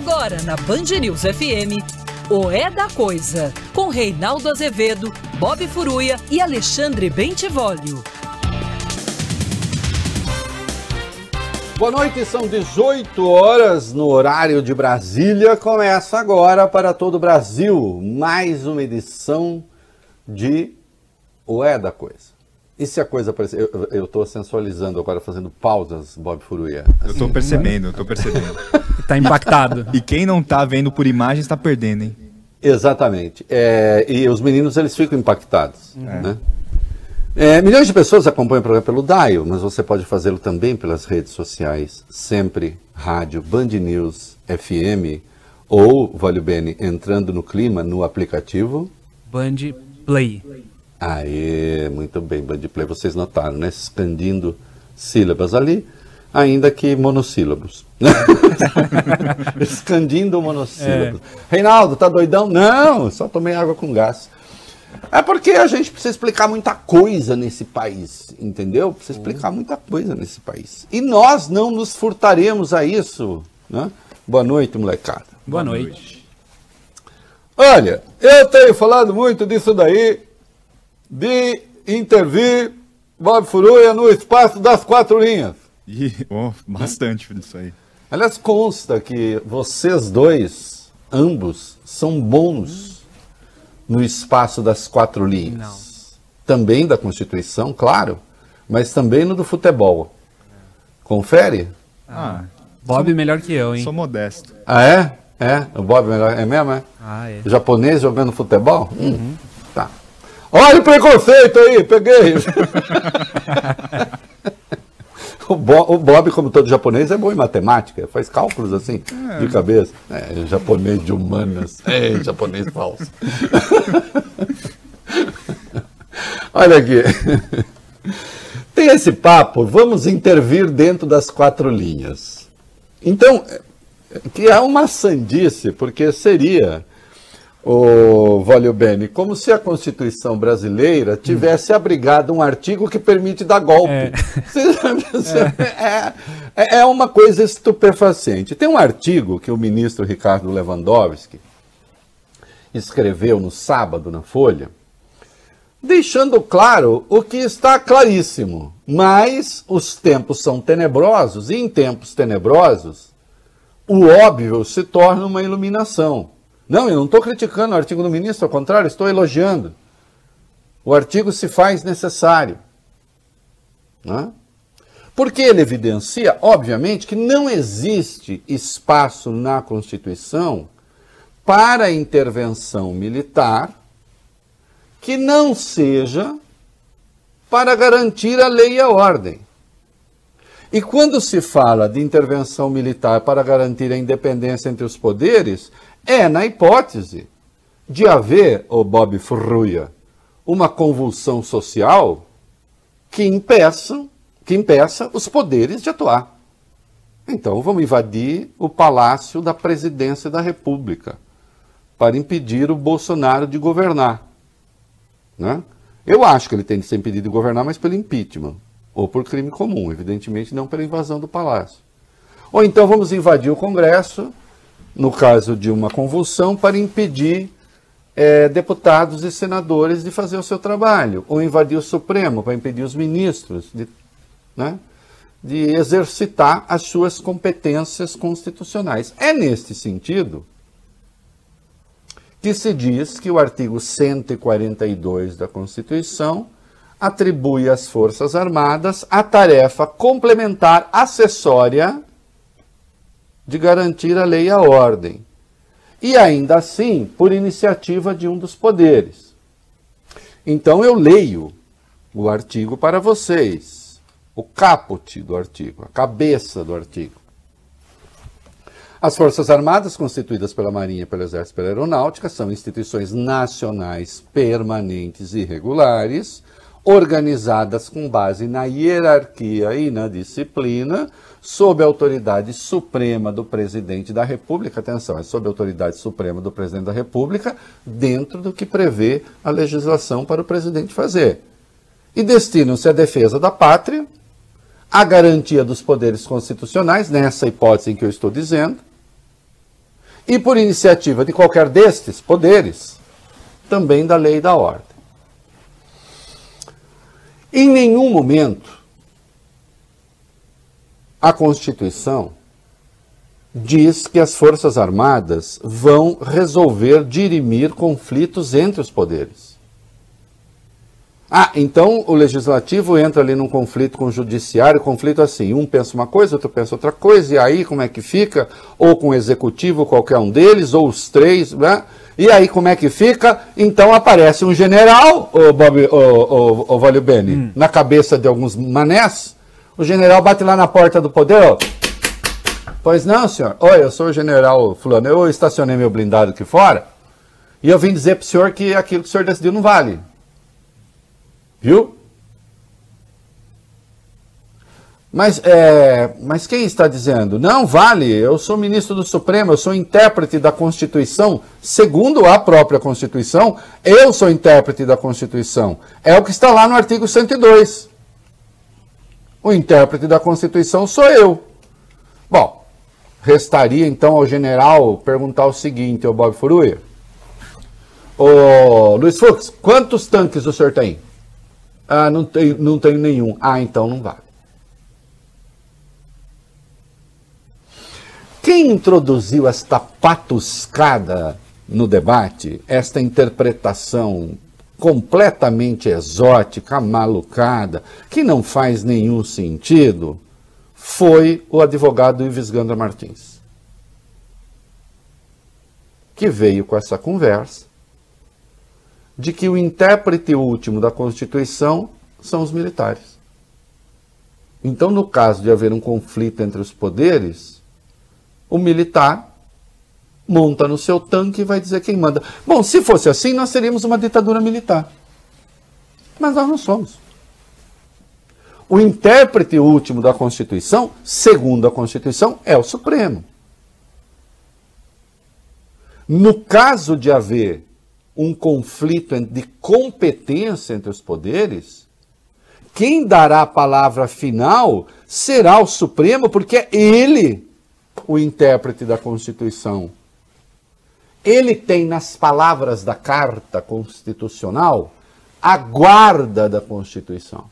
Agora na Band News FM, o É da Coisa, com Reinaldo Azevedo, Bob Furuia e Alexandre Bentivolio. Boa noite, são 18 horas no horário de Brasília. Começa agora para todo o Brasil mais uma edição de O É da Coisa. E se a coisa aparecer. Eu estou sensualizando agora, fazendo pausas, Bob Furuia. Eu tô percebendo, eu tô percebendo. Tá impactado. E quem não tá vendo por imagens tá perdendo, hein? Exatamente. É, e os meninos eles ficam impactados. Né? É, milhões de pessoas acompanham o programa pelo Dial, mas você pode fazê-lo também pelas redes sociais, sempre rádio, Band News, FM, ou, vale bene, entrando no clima no aplicativo. Band Play. Aê, muito bem, Band Play, vocês notaram, né? Expandindo sílabas ali, ainda que monossílabos. Expandindo monossílabos. Reinaldo, tá doidão? Não, só tomei água com gás. É porque a gente precisa explicar muita coisa nesse país, entendeu? Precisa explicar muita coisa nesse país. E nós não nos furtaremos a isso, né? Boa noite, molecada. Boa noite. Olha, eu tenho falado muito disso daí, de intervir Bob Furuia no espaço das quatro linhas. E, oh, bastante disso aí. Aliás, consta que vocês dois, ambos, são bons no espaço das quatro linhas. Não. Também da Constituição, claro, mas também no do futebol. Confere? Ah, Bob melhor que eu, hein? sou modesto. Ah, é? É? O Bob é melhor- é mesmo, é? Ah, é. Japonês jogando futebol? Hum, Tá. Olha o preconceito aí, peguei. o, Bo- o Bob, como todo japonês, é bom em matemática, faz cálculos assim, de cabeça. É, japonês de humanas. É, japonês falso. Olha aqui. Tem esse papo, vamos intervir dentro das quatro linhas. Então, que é uma sandice, porque seria, o Volio Bene, como se a Constituição brasileira tivesse abrigado um artigo que permite dar golpe. É. É, é, é uma coisa estupefaciente. Tem um artigo que o ministro Ricardo Lewandowski escreveu no sábado na Folha, deixando claro o que está claríssimo. Mas os tempos são tenebrosos, e em tempos tenebrosos, o óbvio se torna uma iluminação. Não, eu não estou criticando o artigo do ministro, ao contrário, estou elogiando. O artigo se faz necessário. Né? Porque ele evidencia, obviamente, que não existe espaço na Constituição para intervenção militar que não seja para garantir a lei e a ordem. E quando se fala de intervenção militar para garantir a independência entre os poderes, é na hipótese de haver, o Bob Furruia, uma convulsão social que impeça, que impeça os poderes de atuar. Então vamos invadir o palácio da presidência da República para impedir o Bolsonaro de governar. Né? Eu acho que ele tem de ser impedido de governar, mas pelo impeachment, ou por crime comum, evidentemente não pela invasão do palácio. Ou então vamos invadir o Congresso, no caso de uma convulsão, para impedir eh, deputados e senadores de fazer o seu trabalho, ou invadir o Supremo para impedir os ministros de, né, de exercitar as suas competências constitucionais. É neste sentido que se diz que o artigo 142 da Constituição atribui às Forças Armadas a tarefa complementar acessória de garantir a lei e a ordem. E ainda assim, por iniciativa de um dos poderes. Então eu leio o artigo para vocês, o caput do artigo, a cabeça do artigo. As Forças Armadas, constituídas pela Marinha, pelo Exército e pela Aeronáutica, são instituições nacionais permanentes e regulares, organizadas com base na hierarquia e na disciplina, sob a autoridade suprema do presidente da República. Atenção, é sob a autoridade suprema do presidente da República, dentro do que prevê a legislação para o presidente fazer. E destinam-se à defesa da pátria, à garantia dos poderes constitucionais, nessa hipótese em que eu estou dizendo, e por iniciativa de qualquer destes poderes, também da lei e da ordem. Em nenhum momento a Constituição diz que as Forças Armadas vão resolver dirimir conflitos entre os poderes. Ah, então o legislativo entra ali num conflito com o judiciário, conflito assim, um pensa uma coisa, outro pensa outra coisa, e aí como é que fica? Ou com o executivo, qualquer um deles, ou os três, né? E aí como é que fica? Então aparece um general, o Bob, o, o, o Valio Bene, hum. na cabeça de alguns manés, o general bate lá na porta do poder, ó. Pois não, senhor. Oi, eu sou o general fulano, eu estacionei meu blindado aqui fora, e eu vim dizer pro senhor que aquilo que o senhor decidiu não vale. Viu? Mas, é, mas quem está dizendo? Não vale, eu sou ministro do Supremo, eu sou intérprete da Constituição, segundo a própria Constituição, eu sou intérprete da Constituição. É o que está lá no artigo 102. O intérprete da Constituição sou eu. Bom, restaria então ao general perguntar o seguinte, o Bob Furuia. Ô Luiz Fux, quantos tanques o senhor tem? Ah, não tenho, não tenho nenhum. Ah, então não vale. Quem introduziu esta patuscada no debate, esta interpretação completamente exótica, malucada, que não faz nenhum sentido, foi o advogado Ives Gandra Martins, que veio com essa conversa de que o intérprete último da Constituição são os militares. Então, no caso de haver um conflito entre os poderes, o militar monta no seu tanque e vai dizer quem manda. Bom, se fosse assim, nós seríamos uma ditadura militar. Mas nós não somos. O intérprete último da Constituição, segundo a Constituição, é o Supremo. No caso de haver um conflito de competência entre os poderes, quem dará a palavra final será o Supremo, porque é ele o intérprete da Constituição. Ele tem nas palavras da Carta Constitucional a guarda da Constituição.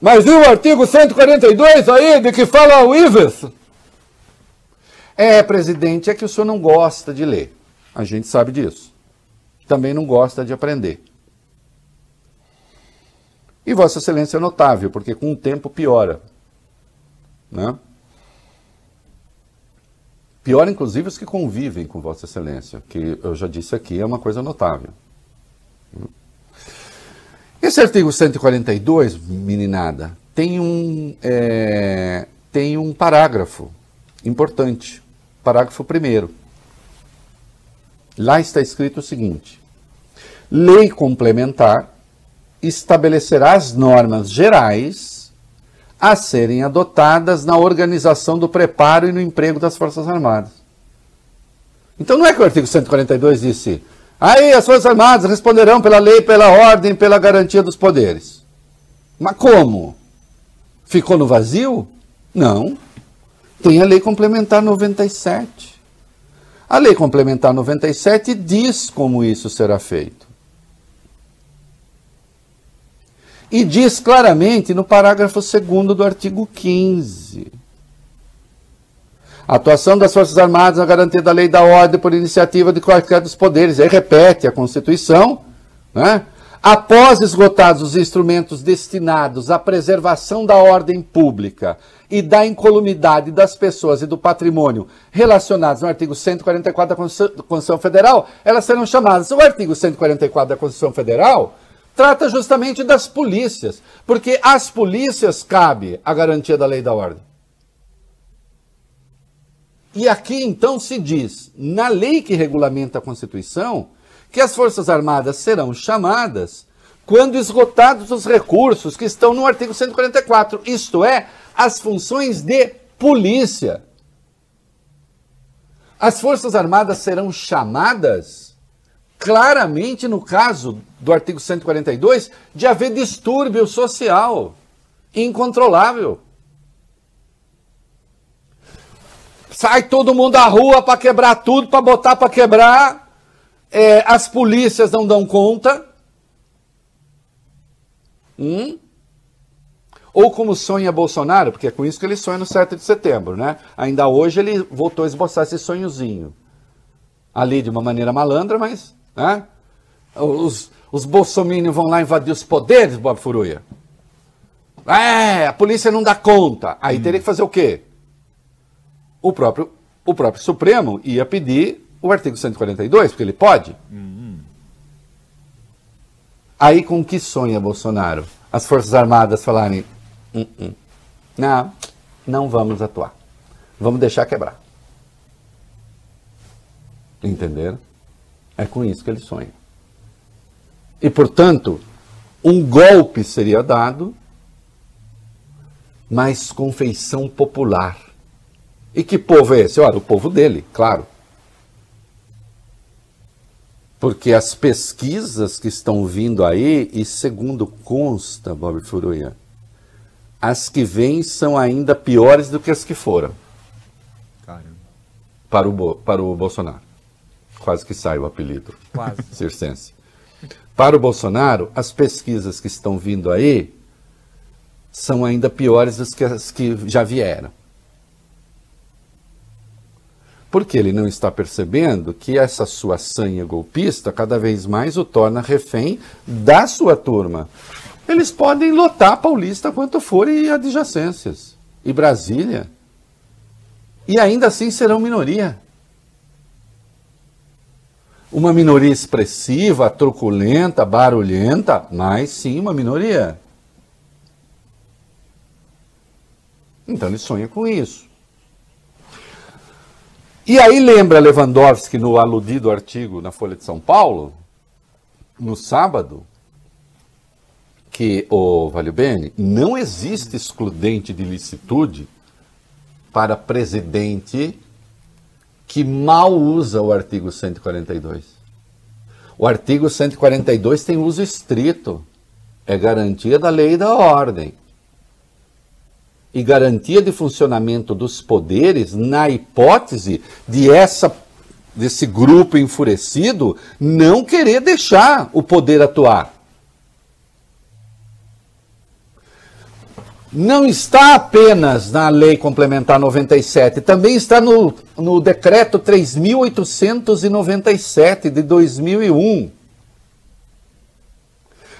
Mas e o artigo 142 aí, de que fala o Ives? É, presidente, é que o senhor não gosta de ler. A gente sabe disso. Também não gosta de aprender. E Vossa Excelência é notável, porque com o tempo piora. Né? Pior, inclusive, os que convivem com Vossa Excelência, que eu já disse aqui, é uma coisa notável. Esse artigo 142, meninada, tem um, é, tem um parágrafo importante. Parágrafo 1. Lá está escrito o seguinte: Lei complementar estabelecerá as normas gerais a serem adotadas na organização do preparo e no emprego das Forças Armadas. Então não é que o artigo 142 disse: aí as Forças Armadas responderão pela lei, pela ordem, pela garantia dos poderes. Mas como? Ficou no vazio? Não. Tem a Lei Complementar 97. A Lei Complementar 97 diz como isso será feito. E diz claramente no parágrafo 2 do artigo 15. A atuação das Forças Armadas na garantia da lei e da ordem por iniciativa de qualquer dos poderes. Aí repete a Constituição, né? Após esgotados os instrumentos destinados à preservação da ordem pública e da incolumidade das pessoas e do patrimônio relacionados no artigo 144 da Constituição Federal, elas serão chamadas. O artigo 144 da Constituição Federal trata justamente das polícias, porque às polícias cabe a garantia da lei e da ordem. E aqui então se diz, na lei que regulamenta a Constituição, que as Forças Armadas serão chamadas quando esgotados os recursos que estão no artigo 144, isto é, as funções de polícia. As Forças Armadas serão chamadas claramente no caso do artigo 142 de haver distúrbio social incontrolável. sai todo mundo à rua para quebrar tudo, para botar para quebrar. É, as polícias não dão conta. Hum? Ou como sonha Bolsonaro, porque é com isso que ele sonha no 7 de setembro, né? Ainda hoje ele voltou a esboçar esse sonhozinho. Ali de uma maneira malandra, mas. Né? Os, os bolsominions vão lá invadir os poderes, Bob Furuia. É, a polícia não dá conta. Aí teria que fazer o quê? O próprio, o próprio Supremo ia pedir o artigo 142, porque ele pode. Aí com que sonha Bolsonaro? As Forças Armadas falarem: "Hum, hum, não, não vamos atuar. Vamos deixar quebrar. Entenderam? É com isso que ele sonha. E, portanto, um golpe seria dado, mas com feição popular. E que povo é esse? Olha, o povo dele, claro. Porque as pesquisas que estão vindo aí, e segundo consta, Bob Furuia, as que vêm são ainda piores do que as que foram Caramba. para o, para o Bolsonaro. Quase que sai o apelido. Quase. circense. Para o Bolsonaro, as pesquisas que estão vindo aí são ainda piores do que as que já vieram. Porque ele não está percebendo que essa sua sanha golpista cada vez mais o torna refém da sua turma. Eles podem lotar Paulista quanto for e adjacências. E Brasília. E ainda assim serão minoria uma minoria expressiva, truculenta, barulhenta, mas sim uma minoria. Então ele sonha com isso. E aí lembra Lewandowski no aludido artigo na Folha de São Paulo, no sábado, que o Valio Bene não existe excludente de licitude para presidente que mal usa o artigo 142. O artigo 142 tem uso estrito. É garantia da lei e da ordem. E garantia de funcionamento dos poderes na hipótese de essa desse grupo enfurecido não querer deixar o poder atuar. Não está apenas na Lei Complementar 97, também está no, no Decreto 3.897 de 2001.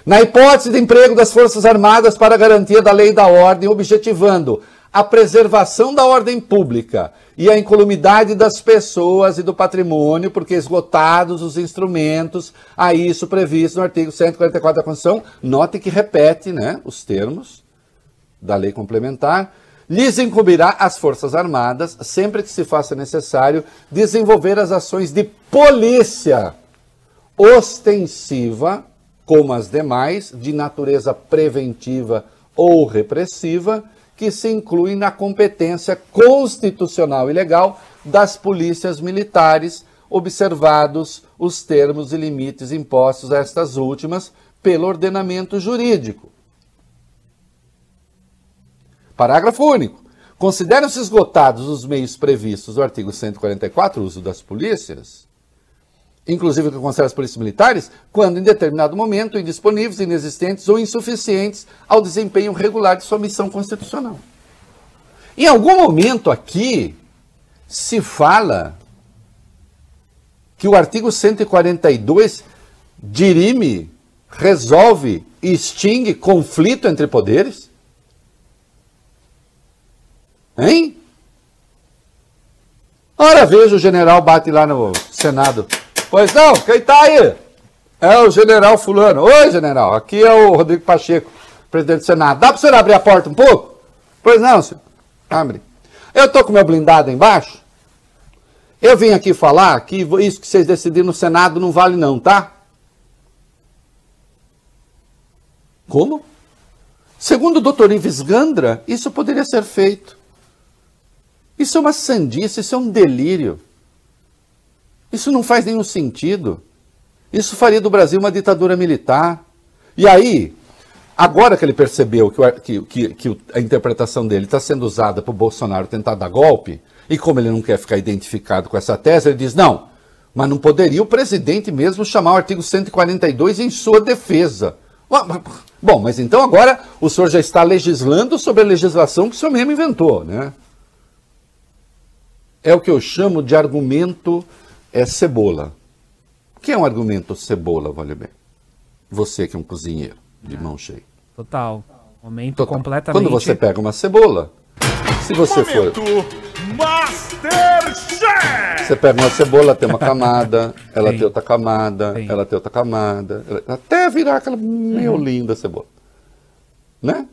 Na hipótese de emprego das Forças Armadas para garantia da lei e da ordem, objetivando a preservação da ordem pública e a incolumidade das pessoas e do patrimônio, porque esgotados os instrumentos a isso previsto no artigo 144 da Constituição, note que repete né, os termos da lei complementar, lhes incumbirá às Forças Armadas, sempre que se faça necessário, desenvolver as ações de polícia ostensiva, como as demais, de natureza preventiva ou repressiva, que se incluem na competência constitucional e legal das polícias militares, observados os termos e limites impostos a estas últimas pelo ordenamento jurídico. Parágrafo único. Consideram-se esgotados os meios previstos no artigo 144, uso das polícias, inclusive o que concerne as polícias militares, quando em determinado momento indisponíveis, inexistentes ou insuficientes ao desempenho regular de sua missão constitucional. Em algum momento aqui se fala que o artigo 142 dirime, resolve e extingue conflito entre poderes? Hein? Ora, veja o general bate lá no Senado. Pois não, quem tá aí? É o general fulano. Oi, general, aqui é o Rodrigo Pacheco, presidente do Senado. Dá para senhor abrir a porta um pouco? Pois não, senhor. Abre. Eu tô com meu blindado embaixo. Eu vim aqui falar que isso que vocês decidiram no Senado não vale não, tá? Como? Segundo o doutor Ives Gandra, isso poderia ser feito. Isso é uma sandice, isso é um delírio. Isso não faz nenhum sentido. Isso faria do Brasil uma ditadura militar. E aí, Agora que ele percebeu que, que- que- a interpretação dele está sendo usada para o Bolsonaro tentar dar golpe, e como ele não quer ficar identificado com essa tese, ele diz: não, mas não poderia o presidente mesmo chamar o artigo 142 em sua defesa. Bom, mas então agora o senhor já está legislando sobre a legislação que o senhor mesmo inventou, né? É o que eu chamo de argumento é, cebola. O que é um argumento cebola, vale bem? Você que é um cozinheiro de mão cheia. Total. Momento Total. completamente. Quando você pega uma cebola, se você for. Masterchef! Você pega uma cebola, tem uma camada, ela Tem. tem outra camada, Tem. ela tem outra camada, ela- até virar aquela meio linda cebola. Né?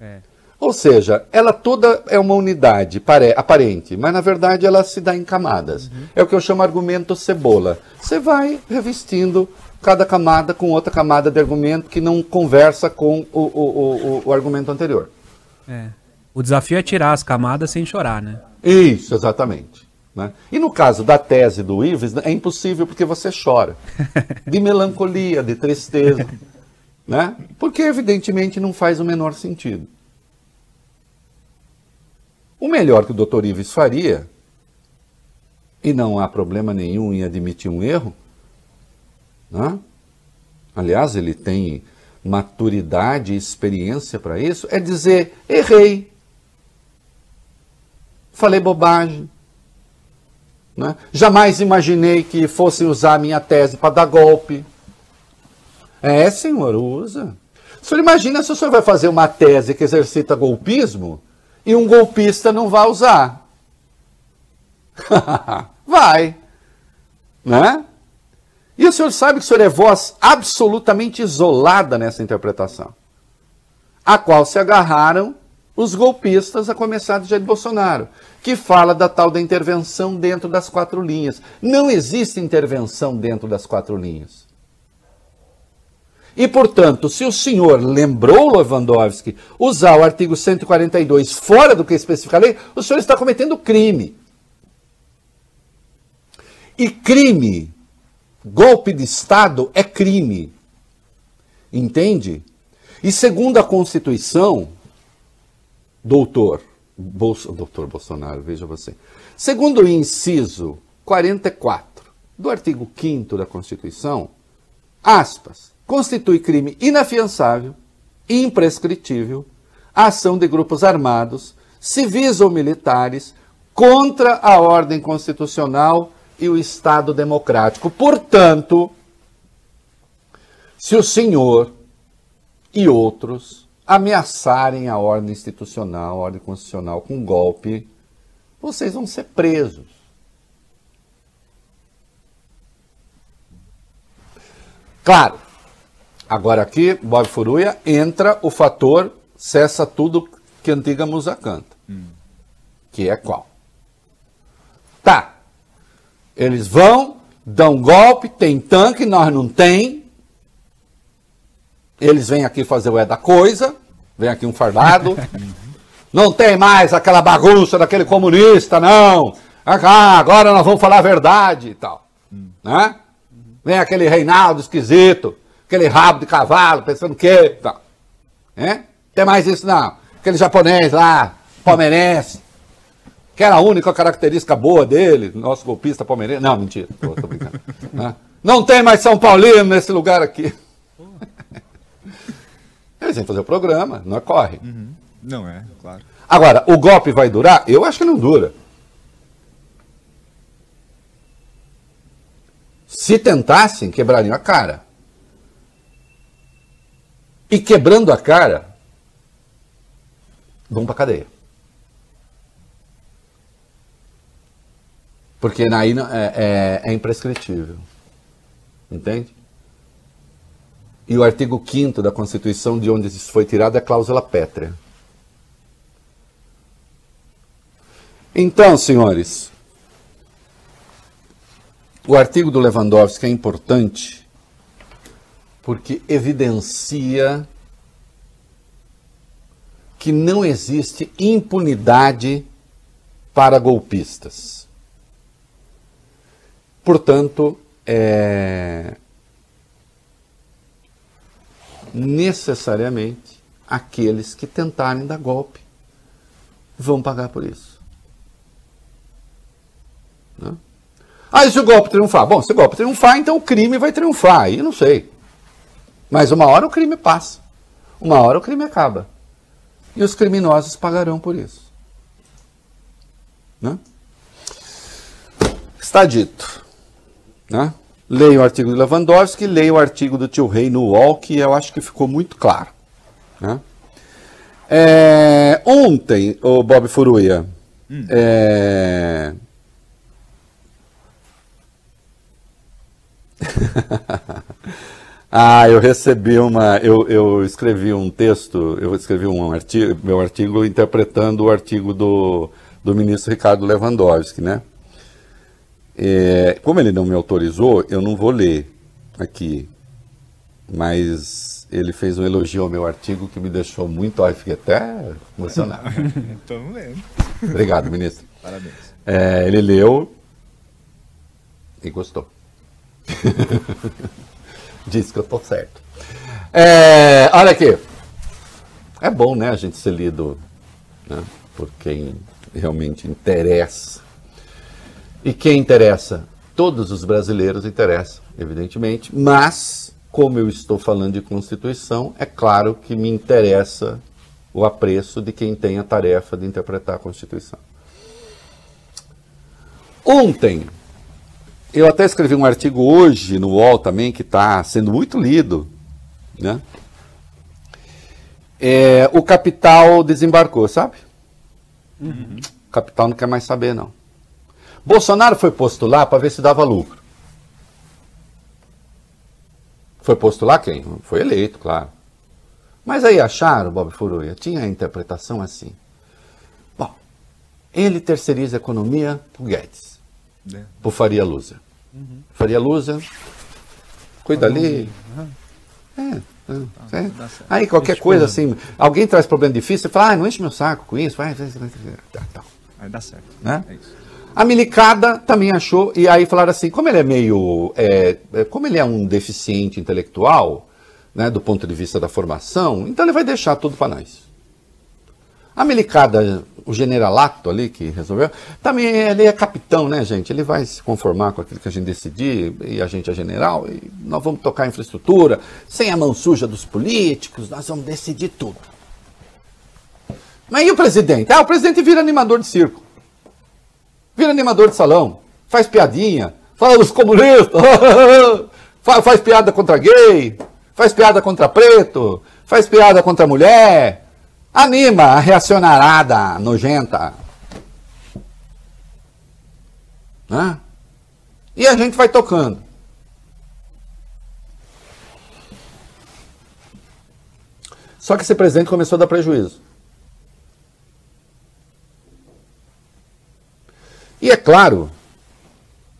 É. Ou seja, ela toda é uma unidade pare- aparente, mas na verdade ela se dá em camadas. É o que eu chamo argumento cebola. Você vai revestindo cada camada com outra camada de argumento que não conversa com o, o- o- o- o argumento anterior. É. O desafio é tirar as camadas sem chorar, né? Isso, exatamente. né? E no caso da tese do Ives, é impossível porque você chora. De melancolia, de tristeza. né? Porque evidentemente não faz o menor sentido. O melhor que o Dr. Ives faria, e não há problema nenhum em admitir um erro, né? aliás, ele tem maturidade e experiência para isso, é dizer: errei, falei bobagem. né? Jamais imaginei que fossem usar minha tese para dar golpe. É, senhor, usa. O senhor imagina se o senhor vai fazer uma tese que exercita golpismo e um golpista não vai usar. vai. Né? E o senhor sabe que o senhor é voz absolutamente isolada nessa interpretação, a qual se agarraram os golpistas, a começar de Jair Bolsonaro, que fala da tal da intervenção dentro das quatro linhas. Não existe intervenção dentro das quatro linhas. E, portanto, se o senhor lembrou, Lewandowski, usar o artigo 142 fora do que especifica a lei, o senhor está cometendo crime. E crime, golpe de Estado é crime. Entende? E segundo a Constituição, doutor, Bolso, doutor Bolsonaro, veja você. Segundo o inciso 44 do artigo 5 da Constituição, aspas, constitui crime inafiançável imprescritível a ação de grupos armados, civis ou militares, contra a ordem constitucional e o Estado democrático. Portanto, se o senhor e outros ameaçarem a ordem institucional, a ordem constitucional com golpe, vocês vão ser presos. Claro, agora aqui, Bob Furuia, entra o fator cessa tudo que a antiga musa canta. Que é qual? Tá, eles vão, dão golpe, tem tanque, nós não tem. Eles vêm aqui fazer o é da coisa, vem aqui um fardado. não tem mais aquela bagunça daquele comunista, não. Ah, agora nós vamos falar a verdade e tal. Né? Vem aquele Reinaldo esquisito, aquele rabo de cavalo, pensando que tal. É? Tem mais isso não. Aquele japonês lá, palmeirense, que era a única característica boa dele, nosso golpista palmeirense. Não, mentira, tô, tô brincando. Não tem mais São Paulino nesse lugar aqui. Eles vêm fazer o programa, não é corre. Não é, claro. Agora, o golpe vai durar? Eu acho que não dura. Se tentassem, quebrariam a cara. E quebrando a cara, vão para cadeia. Porque aí é, é, é imprescritível. Entende? E o artigo 5 da Constituição, de onde isso foi tirado, é a cláusula pétrea. Então, senhores, o artigo do Lewandowski é importante porque evidencia que não existe impunidade para golpistas. Portanto, é, necessariamente aqueles que tentarem dar golpe vão pagar por isso. Né? Ah, e se o golpe triunfar? Bom, se o golpe triunfar, então o crime vai triunfar. Aí não sei. Mas uma hora o crime passa. Uma hora o crime acaba. E os criminosos pagarão por isso. Né? Está dito. Né? Leia o artigo de Lewandowski, leia o artigo do tio Rei no UOL, que eu acho que ficou muito claro. Né? É, ontem, o Bob Furuia, hum. é... ah, eu recebi uma. Eu, eu escrevi um texto, eu escrevi um artigo, meu artigo interpretando o artigo do, do ministro Ricardo Lewandowski, né? É, como ele não me autorizou, eu não vou ler aqui, mas ele fez um elogio ao meu artigo que me deixou muito, ó, fiquei até emocionado. Estamos lendo. Obrigado, ministro. Parabéns. É, ele leu e gostou. Disse que eu tô certo. É, olha aqui. É bom, né, a gente ser lido né, por quem realmente interessa. E quem interessa? Todos os brasileiros interessam, evidentemente, mas, como eu estou falando de Constituição, é claro que me interessa o apreço de quem tem a tarefa de interpretar a Constituição. Ontem, eu até escrevi um artigo hoje no UOL também, que está sendo muito lido. Né? É, o capital desembarcou, sabe? Uhum. O capital não quer mais saber, não. Bolsonaro foi postular para ver se dava lucro. Foi postular quem? Foi eleito, claro. Mas aí acharam, Bob Furuia, tinha a interpretação assim. Bom, ele terceiriza a economia para Guedes. É. Por Faria Lusa. Uhum. Faria Lusa, cuida ali. Uhum. É, é, é. Aí qualquer coisa assim, alguém traz problema difícil, você fala, ah, não enche meu saco com isso, vai, vai, vai, vai. Tá. Aí dá certo. Né? É a Milicada também achou, e aí falaram assim, como ele é meio. É, é, como ele é um deficiente intelectual, né, do ponto de vista da formação, então ele vai deixar tudo para nós. A Melicada, o generalato ali que resolveu, também ele é capitão, né, gente? Ele vai se conformar com aquilo que a gente decidir, e a gente é general, e nós vamos tocar a infraestrutura, sem a mão suja dos políticos, nós vamos decidir tudo. Mas e o presidente? Ah, o presidente vira animador de circo. Vira animador de salão, faz piadinha, fala dos comunistas, faz piada contra gay, faz piada contra preto, faz piada contra mulher, Anima a reacionarada nojenta. Né? E a gente vai tocando. Só que esse presidente começou a dar prejuízo. E é claro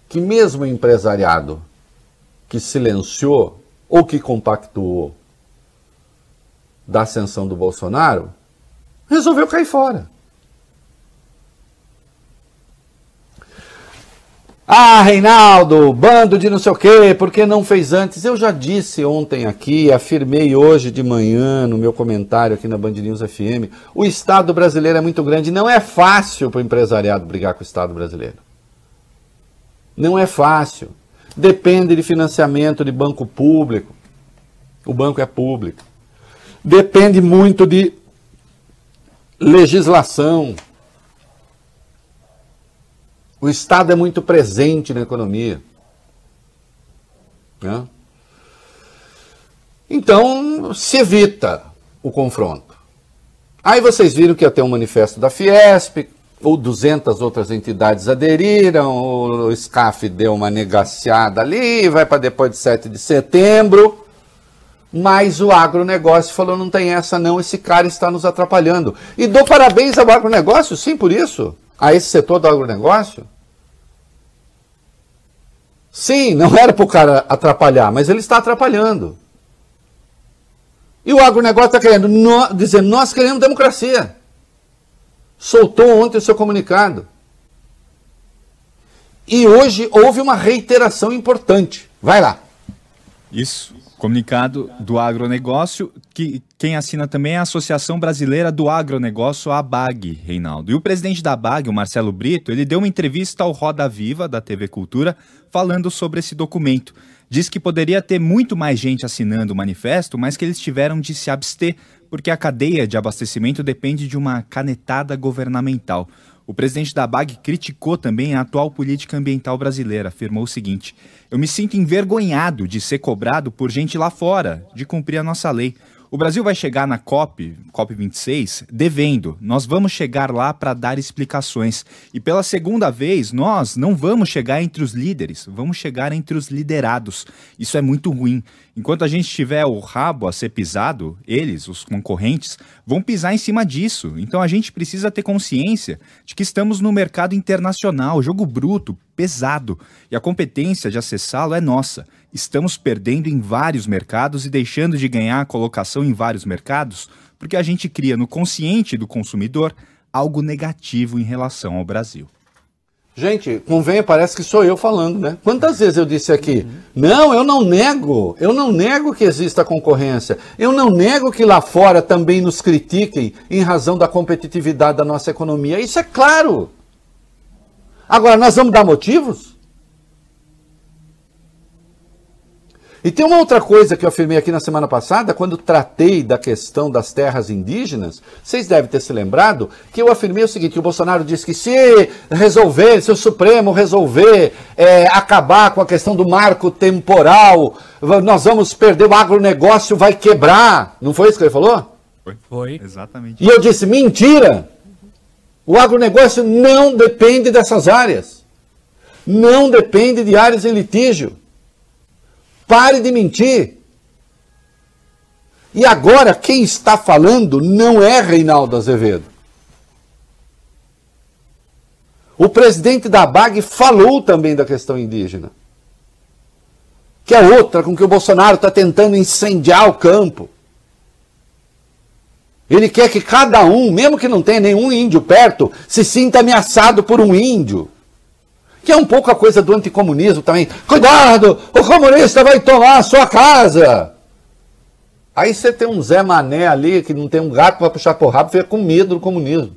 que mesmo o empresariado que silenciou ou que compactuou da ascensão do Bolsonaro, resolveu cair fora. Ah, Reinaldo, bando de não sei o quê, por que não fez antes? Eu já disse ontem aqui, afirmei hoje de manhã no meu comentário aqui na Band News FM, o Estado brasileiro é muito grande, não é fácil para o empresariado brigar com o Estado brasileiro. Não é fácil. Depende de financiamento de banco público. O banco é público. Depende muito de legislação. O Estado é muito presente na economia. Né? Então, se evita o confronto. Aí vocês viram que ia ter um manifesto da Fiesp, ou 200 outras entidades aderiram, o SCAF deu uma negaciada ali, vai para depois de 7 de setembro. Mas o agronegócio falou: não tem essa, não, esse cara está nos atrapalhando. E dou parabéns ao agronegócio, sim, por isso, a esse setor do agronegócio. Sim, não era para o cara atrapalhar, mas ele está atrapalhando. E o agronegócio está querendo no, dizer: nós queremos democracia. Soltou ontem o seu comunicado. E hoje houve uma reiteração importante. Vai lá. Isso Comunicado do agronegócio, que quem assina também é a Associação Brasileira do Agronegócio, a ABAG, Reinaldo. E o presidente da ABAG, o Marcelo Brito, ele deu uma entrevista ao Roda Viva, da TV Cultura, falando sobre esse documento. Diz que poderia ter muito mais gente assinando o manifesto, mas que eles tiveram de se abster, porque a cadeia de abastecimento depende de uma canetada governamental. O presidente da BAG criticou também a atual política ambiental brasileira. Afirmou o seguinte: Eu me sinto envergonhado de ser cobrado por gente lá fora de cumprir a nossa lei. O Brasil vai chegar na COP, COP26, devendo. Nós vamos chegar lá para dar explicações. E pela segunda vez, nós não vamos chegar entre os líderes, vamos chegar entre os liderados. Isso é muito ruim. Enquanto a gente tiver o rabo a ser pisado, eles, os concorrentes, vão pisar em cima disso. Então a gente precisa ter consciência de que estamos no mercado internacional, jogo bruto, pesado, e a competência de acessá-lo é nossa estamos perdendo em vários mercados e deixando de ganhar a colocação em vários mercados porque a gente cria no consciente do consumidor algo negativo em relação ao Brasil. Gente, convém, parece que sou eu falando, né? Quantas vezes eu disse aqui, não, eu não nego, eu não nego que exista concorrência, eu não nego que lá fora também nos critiquem em razão da competitividade da nossa economia, isso é claro. Agora, nós vamos dar motivos? E tem uma outra coisa que eu afirmei aqui na semana passada, quando tratei da questão das terras indígenas, vocês devem ter se lembrado que eu afirmei o seguinte: o Bolsonaro disse que se resolver, se o Supremo resolver é, acabar com a questão do marco temporal, nós vamos perder o agronegócio, vai quebrar. Não foi isso que ele falou? Foi. Foi. Exatamente. E eu disse: mentira! O agronegócio não depende dessas áreas. Não depende de áreas em litígio. Pare de mentir. E agora quem está falando não é Reinaldo Azevedo. O presidente da BAG falou também da questão indígena. Que é outra com que o Bolsonaro está tentando incendiar o campo. Ele quer que cada um, mesmo que não tenha nenhum índio perto, se sinta ameaçado por um índio. Que é um pouco a coisa do anticomunismo também. Cuidado, o comunista vai tomar a sua casa. Aí você tem um Zé Mané ali que não tem um gato para puxar por rabo, fica com medo do comunismo.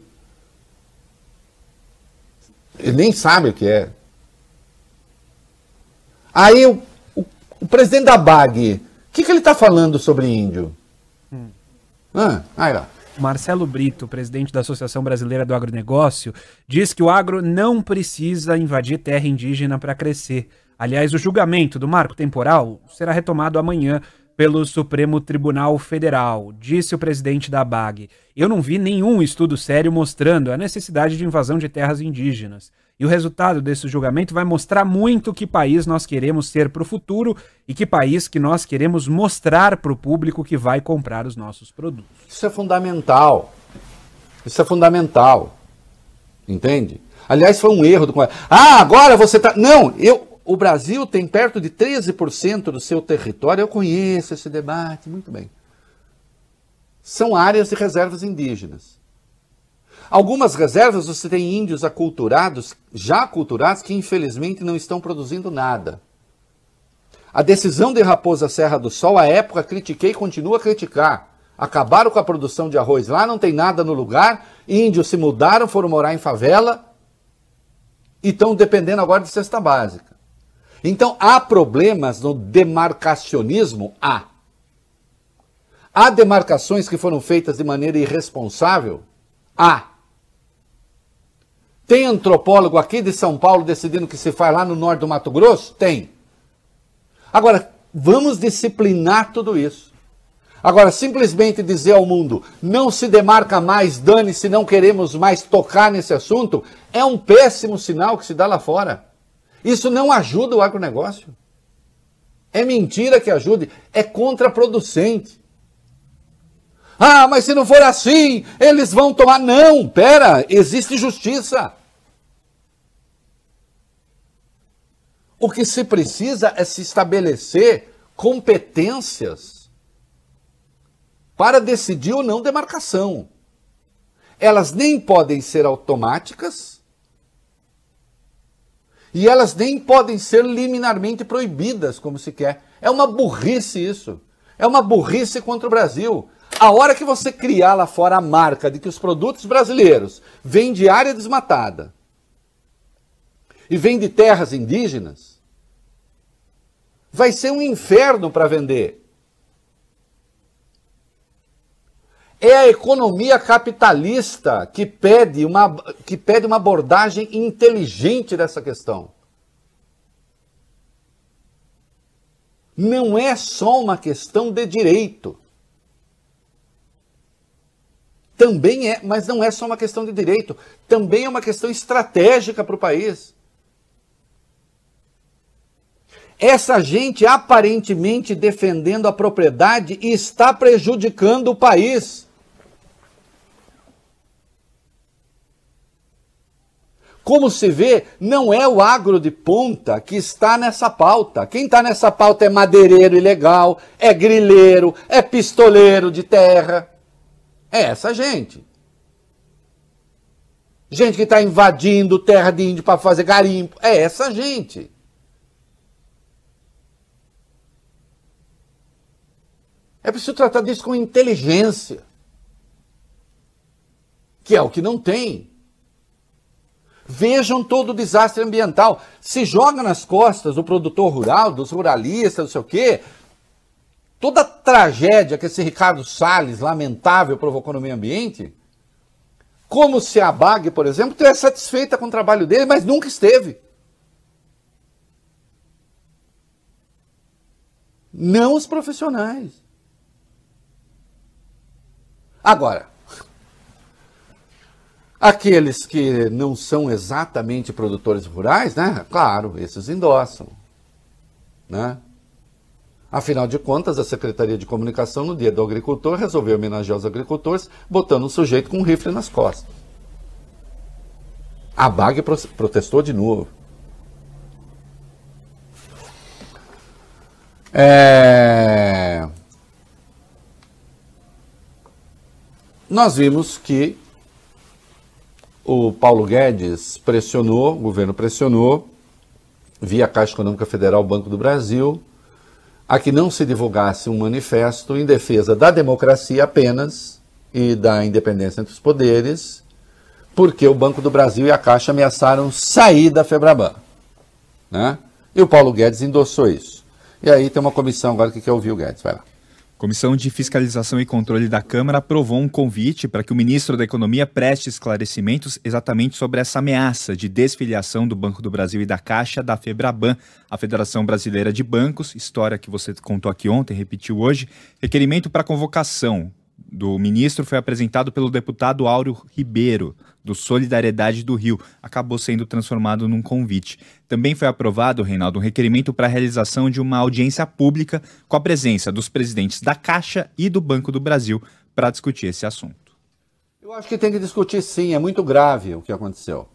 Ele nem sabe o que é. Aí o, o, o presidente da BAG, o que, que ele está falando sobre índio? Hum. Ah, aí lá. Marcelo Brito, presidente da Associação Brasileira do Agronegócio, diz que o agro não precisa invadir terra indígena para crescer. Aliás, o julgamento do marco temporal será retomado amanhã pelo Supremo Tribunal Federal, disse o presidente da BAG. Eu não vi nenhum estudo sério mostrando a necessidade de invasão de terras indígenas. E o resultado desse julgamento vai mostrar muito que país nós queremos ser para o futuro e que país que nós queremos mostrar para o público que vai comprar os nossos produtos. Isso é fundamental. Isso é fundamental. Entende? Aliás, foi um erro do. Ah, agora você está. Não, eu, o Brasil tem perto de 13% do seu território. Eu conheço esse debate muito bem. São áreas de reservas indígenas. Algumas reservas você tem índios aculturados, já aculturados, que infelizmente não estão produzindo nada. A decisão de Raposa Serra do Sol, à época, critiquei e continuo a criticar. Acabaram com a produção de arroz lá, não tem nada no lugar, índios se mudaram, foram morar em favela e estão dependendo agora de cesta básica. Então há problemas no demarcacionismo? Há. Há demarcações que foram feitas de maneira irresponsável? Há. Tem antropólogo aqui de São Paulo decidindo que se faz lá no norte do Mato Grosso? Tem. Agora, vamos disciplinar tudo isso. Agora, simplesmente dizer ao mundo, não se demarca mais, dane-se, não queremos mais tocar nesse assunto, é um péssimo sinal que se dá lá fora. Isso não ajuda o agronegócio. É mentira que ajude, é contraproducente. Ah, mas se não for assim, eles vão tomar. Não, pera, existe justiça. O que se precisa é se estabelecer competências para decidir ou não demarcação. Elas nem podem ser automáticas e elas nem podem ser liminarmente proibidas, como se quer. É uma burrice isso. É uma burrice contra o Brasil. A hora que você criar lá fora a marca de que os produtos brasileiros vêm de área desmatada e vêm de terras indígenas, vai ser um inferno para vender. É a economia capitalista que pede, uma, que pede uma abordagem inteligente dessa questão. Não é só uma questão de direito. Também é, mas não é só uma questão de direito, também é uma questão estratégica para o país. Essa gente aparentemente defendendo a propriedade está prejudicando o país. Como se vê, não é o agro de ponta que está nessa pauta. Quem está nessa pauta é madeireiro ilegal, é grileiro, é pistoleiro de terra. É essa gente. Gente que está invadindo terra de índio para fazer garimpo. É essa gente. É preciso tratar disso com inteligência. Que é o que não tem. Vejam todo o desastre ambiental. Se joga nas costas do produtor rural, dos ruralistas, não sei o quê. Toda a tragédia que esse Ricardo Salles, lamentável, provocou no meio ambiente, como se a BAG, por exemplo, tivesse satisfeita com o trabalho dele, mas nunca esteve. Não os profissionais. Agora, Aqueles que não são exatamente produtores rurais, né? Claro, esses endossam. Né? Afinal de contas, a Secretaria de Comunicação, no dia do agricultor, resolveu homenagear os agricultores, botando um sujeito com um rifle nas costas. A BAG protestou de novo. É... Nós vimos que o Paulo Guedes pressionou, o governo pressionou, via Caixa Econômica Federal, Banco do Brasil, a que não se divulgasse um manifesto em defesa da democracia apenas e da independência entre os poderes, porque o Banco do Brasil e a Caixa ameaçaram sair da Febraban. Né? E o Paulo Guedes endossou isso. E aí tem uma comissão agora que quer ouvir o Guedes. Vai lá. Comissão de Fiscalização e Controle da Câmara aprovou um convite para que o ministro da Economia preste esclarecimentos exatamente sobre essa ameaça de desfiliação do Banco do Brasil e da Caixa da Febraban, a Federação Brasileira de Bancos, história que você contou aqui ontem, repetiu hoje, requerimento para convocação do ministro foi apresentado pelo deputado Áureo Ribeiro, do Solidariedade do Rio, acabou sendo transformado num convite. Também foi aprovado, Reinaldo, um requerimento para a realização de uma audiência pública com a presença dos presidentes da Caixa e do Banco do Brasil para discutir esse assunto. Eu acho que tem que discutir sim, é muito grave o que aconteceu.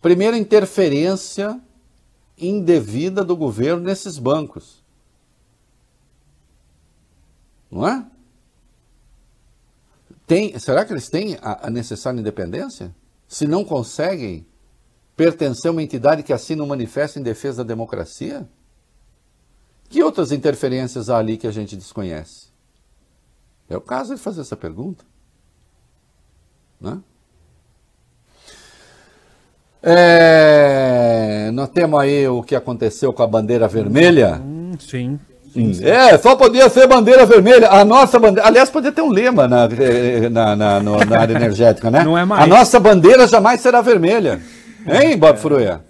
Primeiro, interferência indevida do governo nesses bancos. Não é? Tem, será que eles têm a, a necessária independência? Se não conseguem pertencer a uma entidade que assina um manifesto em defesa da democracia? Que outras interferências há ali que a gente desconhece? É o caso de fazer essa pergunta. Né? É, nós temos aí o que aconteceu com a bandeira vermelha. Hum, sim. É, só podia ser bandeira vermelha. A nossa bandeira. Aliás, podia ter um lema na, na, na, no, na área energética, né? Não é mais. A nossa bandeira jamais será vermelha. Hein, Bob Fruia?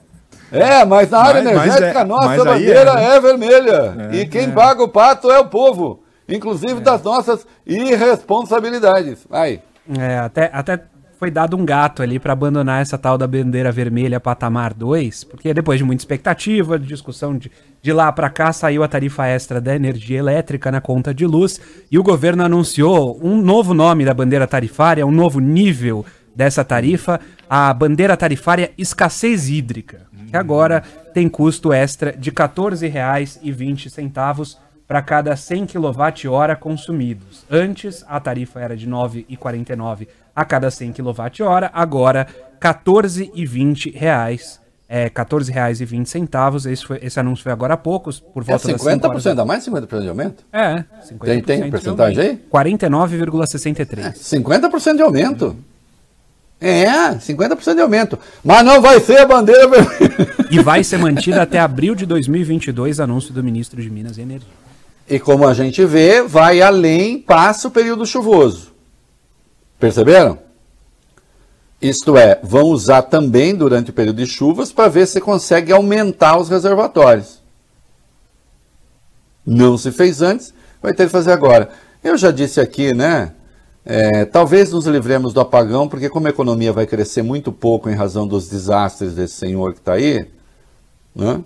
É, mas na área mas, energética mas é, a nossa bandeira é, né? é, vermelha. É, e quem é. paga o pato é o povo. Inclusive das nossas irresponsabilidades. Aí. É, até, até foi dado um gato ali para abandonar essa tal da bandeira vermelha patamar 2, porque depois de muita expectativa, de discussão de, de lá para cá, saiu a tarifa extra da energia elétrica na conta de luz e o governo anunciou um novo nome da bandeira tarifária, um novo nível dessa tarifa, a bandeira tarifária escassez hídrica, que agora tem custo extra de R$ 14,20 para cada 100 kWh consumidos. Antes, a tarifa era de R$ 9,49 a cada 100 kWh, agora R$ 14,20 é R$ 14,20. Esse, foi, esse anúncio foi agora há poucos, por É volta das 50%, dá mais de 50% de aumento? É, 50% Tem- tem de porcentagem aí? aumento. 49,63. 50% de aumento. É, 50% de aumento. Mas não vai ser a bandeira vermelha. E vai ser mantida até abril de 2022, anúncio do ministro de Minas e Energia. E como a gente vê, vai além, passa o período chuvoso. Perceberam? Isto é, vão usar também durante o período de chuvas para ver se consegue aumentar os reservatórios. Não se fez antes, vai ter que fazer agora. Eu já disse aqui, né? é, talvez nos livremos do apagão, porque como a economia vai crescer muito pouco em razão dos desastres desse senhor que está aí, né?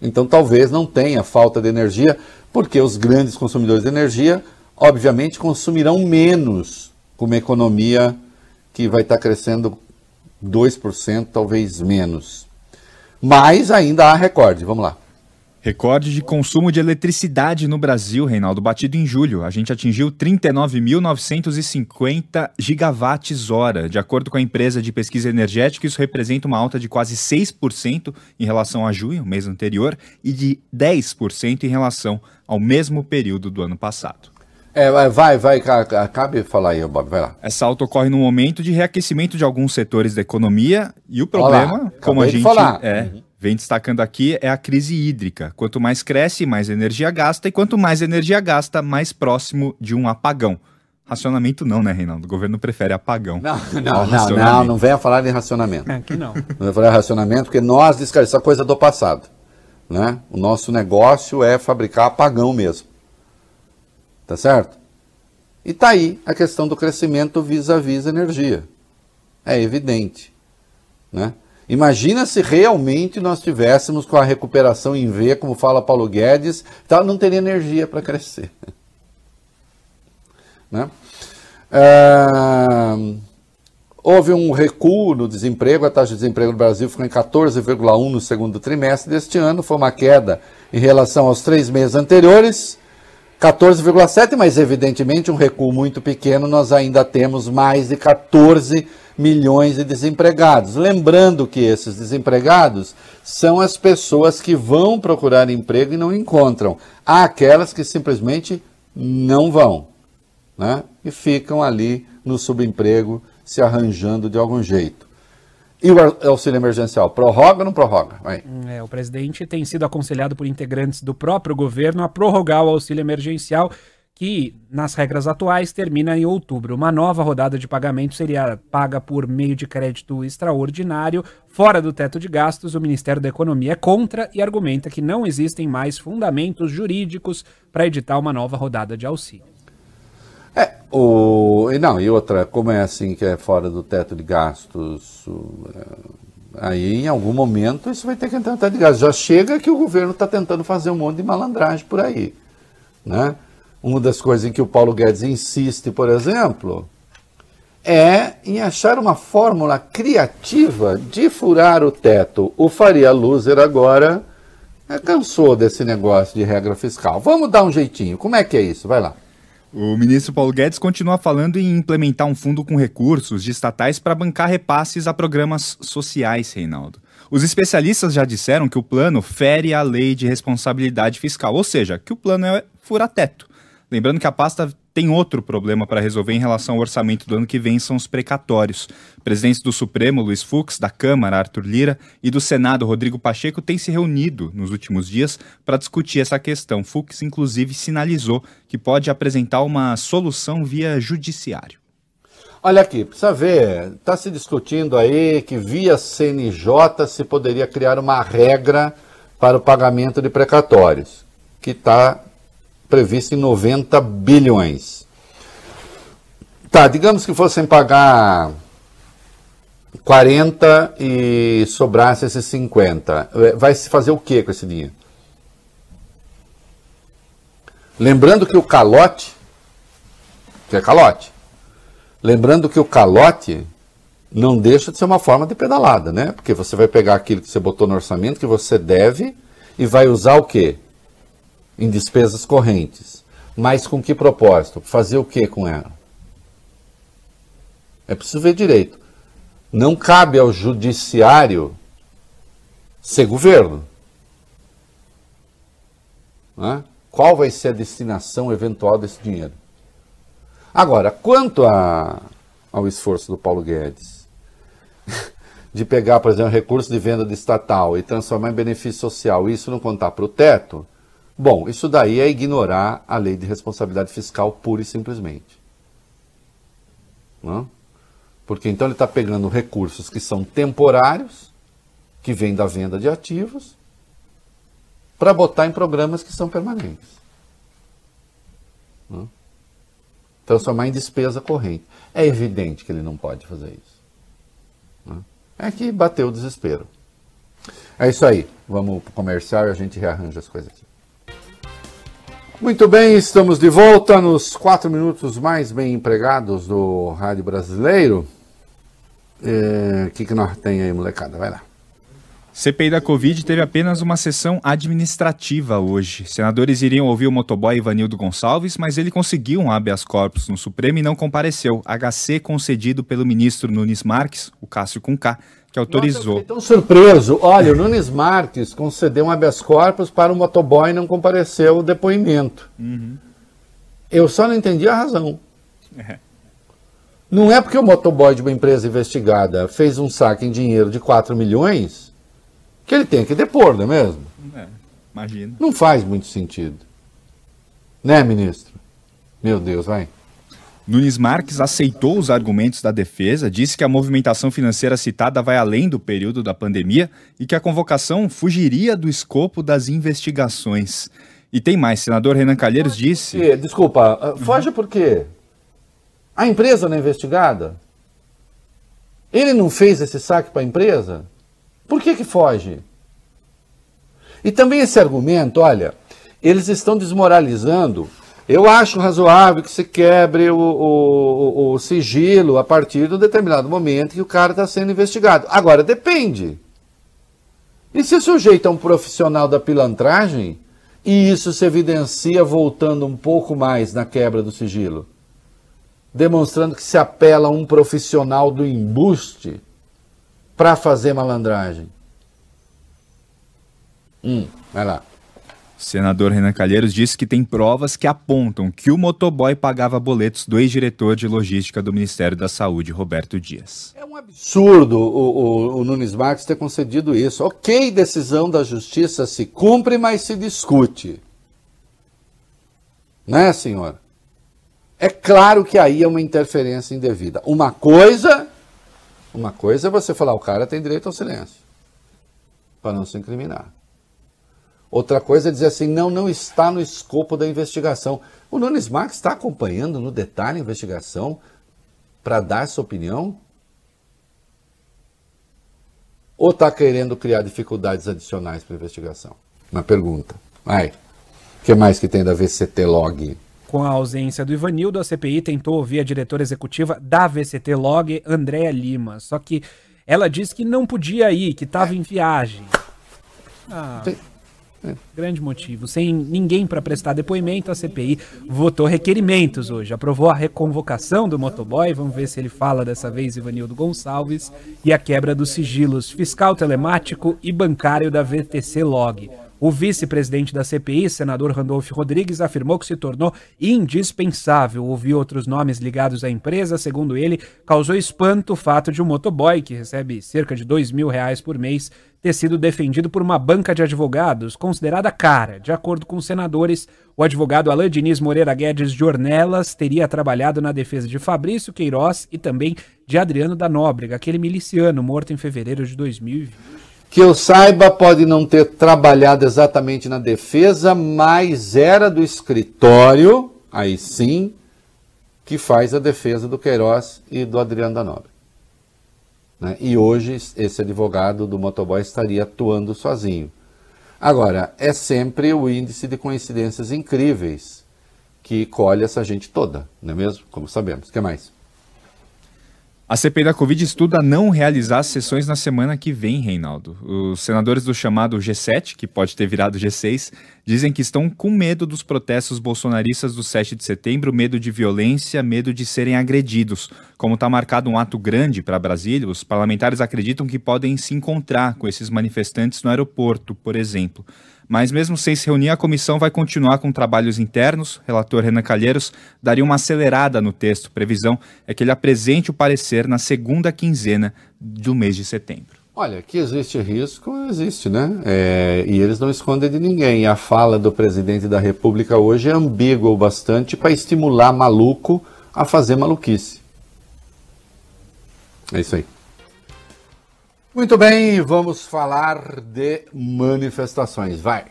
Então talvez não tenha falta de energia, porque os grandes consumidores de energia, obviamente, consumirão menos com uma economia que vai estar crescendo 2%, talvez menos. Mas ainda há recorde. Vamos lá. Recorde de consumo de eletricidade no Brasil, Reinaldo, batido em julho. A gente atingiu 39.950 gigawatts hora. De acordo com a empresa de pesquisa energética, isso representa uma alta de quase 6% em relação a junho, mês anterior, e de 10% em relação ao mesmo período do ano passado. É, vai, vai, vai, ca- acabe de falar aí, Bob, vai lá. Essa alta ocorre no momento de reaquecimento de alguns setores da economia e o problema, como a acabei de gente falar. é, vem destacando aqui, é a crise hídrica. Quanto mais cresce, mais energia gasta, e quanto mais energia gasta, mais próximo de um apagão. Racionamento não, né, Reinaldo? O governo prefere apagão. Não, não, não, não, não venha falar de racionamento. Aqui não. Não venha falar de racionamento, porque nós descarregamos essa coisa do passado. Né? O nosso negócio é fabricar apagão mesmo. Tá certo? E tá aí a questão do crescimento vis-à-vis energia. É evidente. Né? Imagina se realmente nós tivéssemos com a recuperação em V, como fala Paulo Guedes, tal, não teria energia para crescer. Né? Ah, houve um recuo no desemprego, a taxa de desemprego no Brasil ficou em 14,1 no segundo trimestre deste ano, foi uma queda em relação aos três meses anteriores, 14,7, mas evidentemente um recuo muito pequeno, nós ainda temos mais de 14 milhões de desempregados. Lembrando que esses desempregados são as pessoas que vão procurar emprego e não encontram. Há aquelas que simplesmente não vão né? e ficam ali no subemprego se arranjando de algum jeito. E o au- auxílio emergencial, prorroga ou não prorroga? Vai. É, o presidente tem sido aconselhado por integrantes do próprio governo a prorrogar o auxílio emergencial, que, nas regras atuais, termina em outubro. Uma nova rodada de pagamento seria paga por meio de crédito extraordinário, fora do teto de gastos. O Ministério da Economia é contra e argumenta que não existem mais fundamentos jurídicos para editar uma nova rodada de auxílio. É, o, não, e outra, como é assim que é fora do teto de gastos, é, aí em algum momento isso vai ter que entrar no teto de gastos. Já chega que o governo está tentando fazer um monte de malandragem por aí. Né? Uma das coisas em que o Paulo Guedes insiste, por exemplo, é em achar uma fórmula criativa de furar o teto. O Faria Loser agora é, cansou desse negócio de regra fiscal. Vamos dar um jeitinho. Como é que é isso? Vai lá. O ministro Paulo Guedes continua falando em implementar um fundo com recursos de estatais para bancar repasses a programas sociais, Reinaldo. Os especialistas já disseram que o plano fere a lei de responsabilidade fiscal, ou seja, que o plano é fura-teto. Lembrando que a pasta tem outro problema para resolver em relação ao orçamento do ano que vem, são os precatórios. Presidentes do Supremo, Luiz Fux, da Câmara, Arthur Lira, e do Senado, Rodrigo Pacheco, têm se reunido nos últimos dias para discutir essa questão. Fux, inclusive, sinalizou que pode apresentar uma solução via judiciário. Olha aqui, precisa ver, está se discutindo aí que via CNJ se poderia criar uma regra para o pagamento de precatórios, que está previsto em 90 bilhões. Tá, digamos que fossem pagar 40 e sobrasse esses 50. Vai se fazer o que com esse dinheiro? Lembrando que o calote, que é calote, lembrando que o calote não deixa de ser uma forma de pedalada, né? Porque você vai pegar aquilo que você botou no orçamento, que você deve, e vai usar o quê? Em despesas correntes. Mas com que propósito? Fazer o que com ela? É preciso ver direito. Não cabe ao judiciário ser governo. Né? Qual vai ser a destinação eventual desse dinheiro? Agora, quanto a, ao esforço do Paulo Guedes de pegar, por exemplo, recurso de venda de estatal e transformar em benefício social isso não contar para o teto, bom, isso daí é ignorar a lei de responsabilidade fiscal pura e simplesmente. Não? Porque então ele está pegando recursos que são temporários, que vêm da venda de ativos, para botar em programas que são permanentes. Não? Transformar em despesa corrente. É evidente que ele não pode fazer isso. Não? É que bateu o desespero. É isso aí. Vamos para o comercial e a gente rearranja as coisas aqui. Muito bem, estamos de volta nos quatro minutos mais bem empregados do Rádio Brasileiro. O é, que, que nós tem aí, molecada? Vai lá. CPI da Covid teve apenas uma sessão administrativa hoje. Senadores iriam ouvir o motoboy Ivanildo Gonçalves, mas ele conseguiu um habeas corpus no Supremo e não compareceu. HC concedido pelo ministro Nunes Marques, o Cássio Cunca, que autorizou. Nossa, eu tão surpreso. Olha, o Nunes Marques concedeu um habeas corpus para o motoboy e não compareceu o depoimento. Uhum. Eu só não entendi a razão. É. Não é porque o motoboy de uma empresa investigada fez um saque em dinheiro de 4 milhões que ele tem que depor, não é mesmo? É, imagina. Não faz muito sentido. Né, ministro? Meu Deus, vai. Nunes Marques aceitou os argumentos da defesa, disse que a movimentação financeira citada vai além do período da pandemia e que a convocação fugiria do escopo das investigações. E tem mais, senador Renan Calheiros disse. Desculpa, ah, foge por quê? A empresa não é investigada? Ele não fez esse saque para a empresa? Por que, que foge? E também esse argumento, olha, eles estão desmoralizando. Eu acho razoável que se quebre o, o, o sigilo a partir de um determinado momento que o cara está sendo investigado. Agora, depende. E se o sujeito é um profissional da pilantragem e isso se evidencia voltando um pouco mais na quebra do sigilo? Demonstrando que se apela a um profissional do embuste para fazer malandragem? Hum, vai lá. Senador Renan Calheiros disse que tem provas que apontam que o motoboy pagava boletos do ex-diretor de logística do Ministério da Saúde, Roberto Dias. É um absurdo o, o, o, Nunes Marques ter concedido isso. Ok, decisão da justiça se cumpre, mas se discute. Né, senhor? É claro que aí é uma interferência indevida. Uma coisa uma coisa é você falar, o cara tem direito ao silêncio, para não se incriminar. Outra coisa é dizer assim, não, não está no escopo da investigação. O Nunes Marques está acompanhando no detalhe a investigação para dar sua opinião? Ou está querendo criar dificuldades adicionais para a investigação? Uma pergunta. Vai. O que mais que tem da VCT Log? Com a ausência do Ivanildo, a CPI tentou ouvir a diretora executiva da VCT Log, Andréa Lima. Só que ela disse que não podia ir, que estava em viagem. Ah, grande motivo. Sem ninguém para prestar depoimento, a CPI votou requerimentos hoje. Aprovou a reconvocação do motoboy, vamos ver se ele fala dessa vez, Ivanildo Gonçalves, e a quebra dos sigilos fiscal, telemático e bancário da VTC Log. O vice-presidente da CPI, senador Randolph Rodrigues, afirmou que se tornou indispensável ouvir outros nomes ligados à empresa. Segundo ele, causou espanto o fato de um motoboy, que recebe cerca de dois mil reais por mês, ter sido defendido por uma banca de advogados considerada cara. De acordo com os senadores, o advogado Alain Diniz Moreira Guedes de Ornelas teria trabalhado na defesa de Fabrício Queiroz e também de Adriano da Nóbrega, aquele miliciano morto em fevereiro de 2020. Que eu saiba, pode não ter trabalhado exatamente na defesa, mas era do escritório, aí sim, que faz a defesa do Queiroz e do Adriano da Nobre. Né? E hoje esse advogado do motoboy estaria atuando sozinho. Agora, é sempre o índice de coincidências incríveis que colhe essa gente toda, não é mesmo? Como sabemos. O que mais? A CPI da Covid estuda não realizar sessões na semana que vem, Reinaldo. Os senadores do chamado G7, que pode ter virado G6, dizem que estão com medo dos protestos bolsonaristas do 7 de setembro, medo de violência, medo de serem agredidos. Como está marcado um ato grande para Brasília, os parlamentares acreditam que podem se encontrar com esses manifestantes no aeroporto, por exemplo. Mas mesmo sem se reunir, a comissão vai continuar com trabalhos internos. Relator Renan Calheiros daria uma acelerada no texto. Previsão é que ele apresente o parecer na segunda quinzena do mês de setembro. Olha, que existe risco, existe, né? É, e eles não escondem de ninguém. A fala do presidente da República hoje é ambígua o bastante para estimular maluco a fazer maluquice. É isso aí. Muito bem, vamos falar de manifestações. Vai.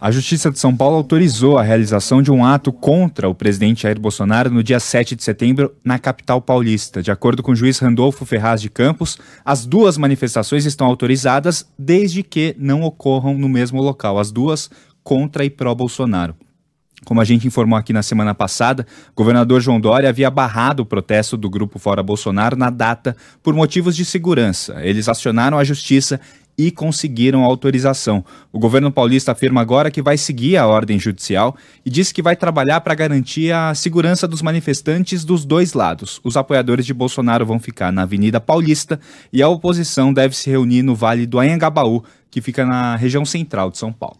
A Justiça de São Paulo autorizou a realização de um ato contra o presidente Jair Bolsonaro no dia 7 de setembro na capital paulista. De acordo com o juiz Randolfo Ferraz de Campos, as duas manifestações estão autorizadas desde que não ocorram no mesmo local, as duas contra e pró-Bolsonaro. Como a gente informou aqui na semana passada, o governador João Dória havia barrado o protesto do grupo Fora Bolsonaro na data por motivos de segurança. Eles acionaram a justiça e conseguiram autorização. O governo paulista afirma agora que vai seguir a ordem judicial e disse que vai trabalhar para garantir a segurança dos manifestantes dos dois lados. Os apoiadores de Bolsonaro vão ficar na Avenida Paulista e a oposição deve se reunir no Vale do Anhangabaú, que fica na região central de São Paulo.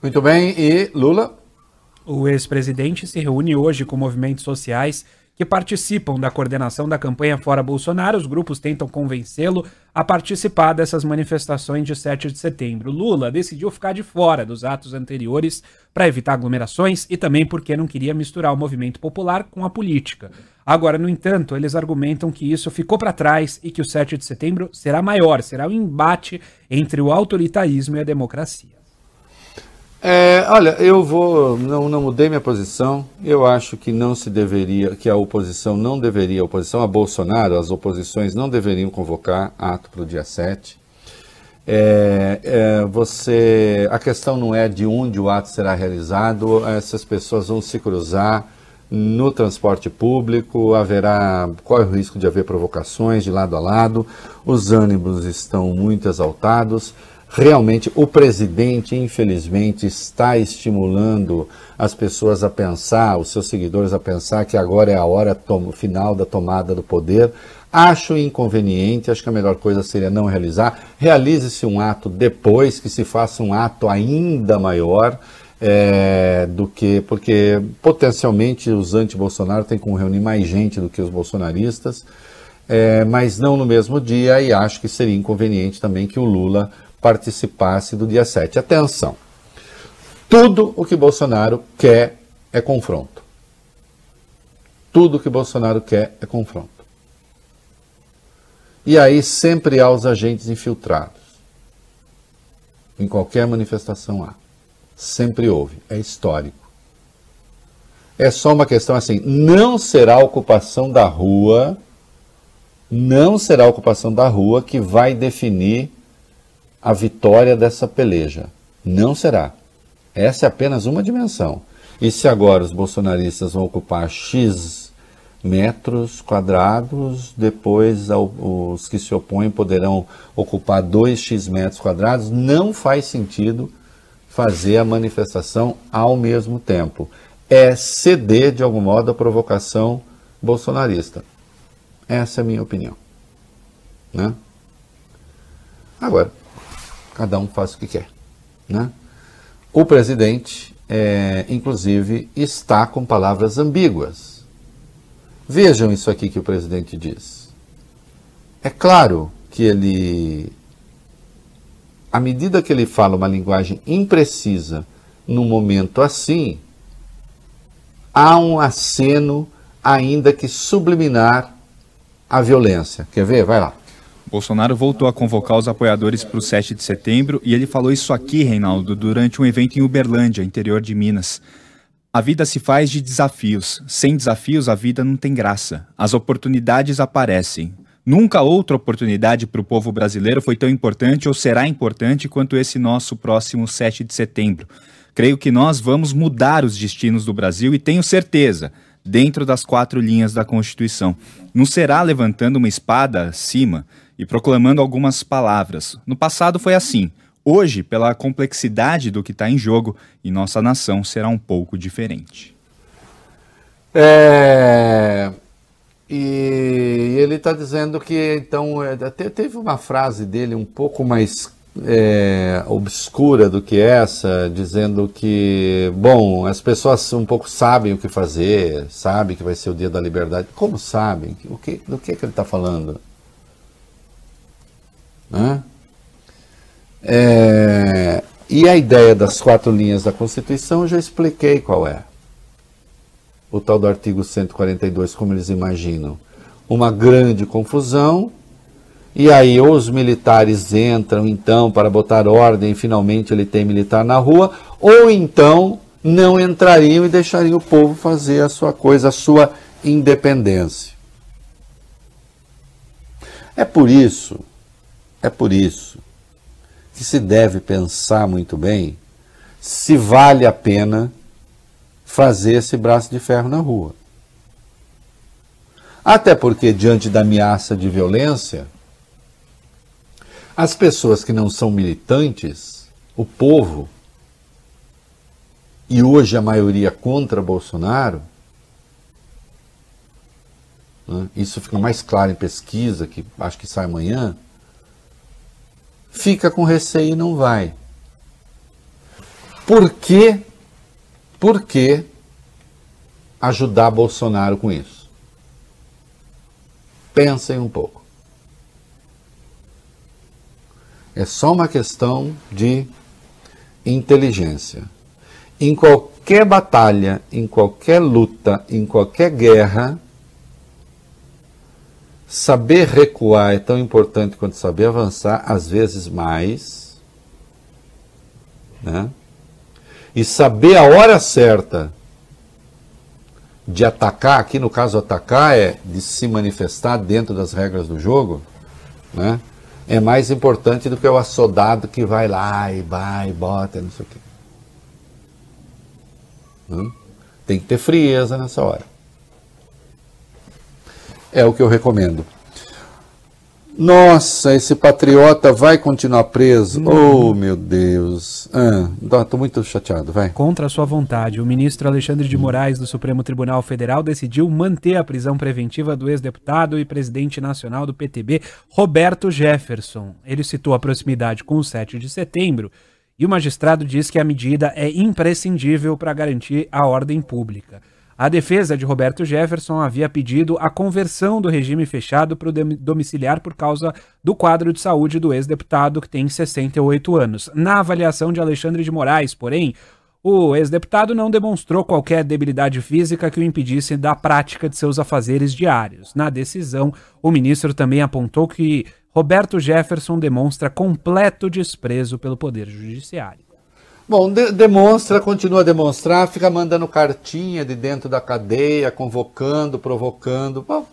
Muito bem, e Lula? O ex-presidente se reúne hoje com movimentos sociais que participam da coordenação da campanha Fora Bolsonaro. Os grupos tentam convencê-lo a participar dessas manifestações de 7 de setembro. Lula decidiu ficar de fora dos atos anteriores para evitar aglomerações e também porque não queria misturar o movimento popular com a política. Agora, no entanto, eles argumentam que isso ficou para trás e que o 7 de setembro será maior, será um embate entre o autoritarismo e a democracia. É, olha, eu vou, não, não mudei minha posição. Eu acho que não se deveria, que a oposição não deveria, a oposição a Bolsonaro, as oposições não deveriam convocar ato para o dia 7. É, é, você, a questão não é de onde o ato será realizado, essas pessoas vão se cruzar no transporte público, haverá, corre o risco de haver provocações de lado a lado, os ânimos estão muito exaltados realmente o presidente, infelizmente, está estimulando as pessoas a pensar, os seus seguidores a pensar que agora é a hora final da tomada do poder. Acho inconveniente, acho que a melhor coisa seria não realizar. Realize-se um ato depois, que se faça um ato ainda maior. É, do que, porque potencialmente os anti-Bolsonaro têm como reunir mais gente do que os bolsonaristas, é, mas não no mesmo dia, e acho que seria inconveniente também que o Lula participasse do dia 7. Atenção! Tudo o que Bolsonaro quer é confronto. Tudo o que Bolsonaro quer é confronto. E aí sempre há os agentes infiltrados. Em qualquer manifestação há. Sempre houve. É histórico. É só uma questão assim: não será a ocupação da rua, não será a ocupação da rua que vai definir a vitória dessa peleja. Não será. Essa é apenas uma dimensão. E se agora os bolsonaristas vão ocupar X metros quadrados, depois os que se opõem poderão ocupar 2x metros quadrados, não faz sentido fazer a manifestação ao mesmo tempo. É ceder, de algum modo, a provocação bolsonarista. Essa é a minha opinião. Né? Agora, cada um faz o que quer. Né? O presidente, é, inclusive, está com palavras ambíguas. Vejam isso aqui que o presidente diz. É claro que ele, à medida que ele fala uma linguagem imprecisa num momento assim, há um aceno, ainda que subliminar, à violência. Quer ver? Vai lá. Bolsonaro voltou a convocar os apoiadores para o 7 de setembro e ele falou isso aqui, Reinaldo, durante um evento em Uberlândia, interior de Minas. A vida se faz de desafios. Sem desafios, a vida não tem graça. As oportunidades aparecem. Nunca outra oportunidade para o povo brasileiro foi tão importante ou será importante quanto esse nosso próximo 7 de setembro. Creio que nós vamos mudar os destinos do Brasil e tenho certeza, dentro das quatro linhas da Constituição. Não será levantando uma espada acima e proclamando algumas palavras. No passado foi assim: Hoje, pela complexidade do que está em jogo, e nossa nação será um pouco diferente. É... E ele está dizendo que, então, até teve uma frase dele um pouco mais é, obscura do que essa, dizendo que, bom, as pessoas um pouco sabem o que fazer, sabem que vai ser o dia da liberdade. Como sabem? O que, do que, que ele está falando? É, e a ideia das quatro linhas da Constituição eu já expliquei qual é. O tal do artigo 142, como eles imaginam. Uma grande confusão, e aí os militares entram então para botar ordem finalmente ele tem militar na rua, ou então não entrariam e deixariam o povo fazer a sua coisa, a sua independência. É por isso é por isso que se deve pensar muito bem se vale a pena fazer esse braço de ferro na rua. Até porque, diante da ameaça de violência, as pessoas que não são militantes, o povo, e hoje a maioria contra Bolsonaro, né, isso fica mais claro em pesquisa, que acho que sai amanhã, fica com receio e não vai. Por que, por que ajudar Bolsonaro com isso? Pensem um pouco. É só uma questão de inteligência. Em qualquer batalha, em qualquer luta, em qualquer guerra, Saber recuar é tão importante quanto saber avançar, às vezes mais. Né? E saber a hora certa de atacar, aqui no caso atacar é de se manifestar dentro das regras do jogo, né? é mais importante do que o assodado que vai lá e vai e bota, não sei o quê. Né? Tem que ter frieza nessa hora é o que eu recomendo. Nossa, esse patriota vai continuar preso? Hum. Oh, meu Deus. Estou ah, muito chateado, vai. Contra a sua vontade, o ministro Alexandre de Moraes do Supremo Tribunal Federal decidiu manter a prisão preventiva do ex-deputado e presidente nacional do PTB, Roberto Jefferson. Ele citou a proximidade com o 7 de setembro e o magistrado diz que a medida é imprescindível para garantir a ordem pública. A defesa de Roberto Jefferson havia pedido a conversão do regime fechado para o domiciliar por causa do quadro de saúde do ex-deputado, que tem 68 anos. Na avaliação de Alexandre de Moraes, porém, o ex-deputado não demonstrou qualquer debilidade física que o impedisse da prática de seus afazeres diários. Na decisão, o ministro também apontou que Roberto Jefferson demonstra completo desprezo pelo Poder Judiciário. Bom, de demonstra, continua a demonstrar, fica mandando cartinha de dentro da cadeia, convocando, provocando. Bom,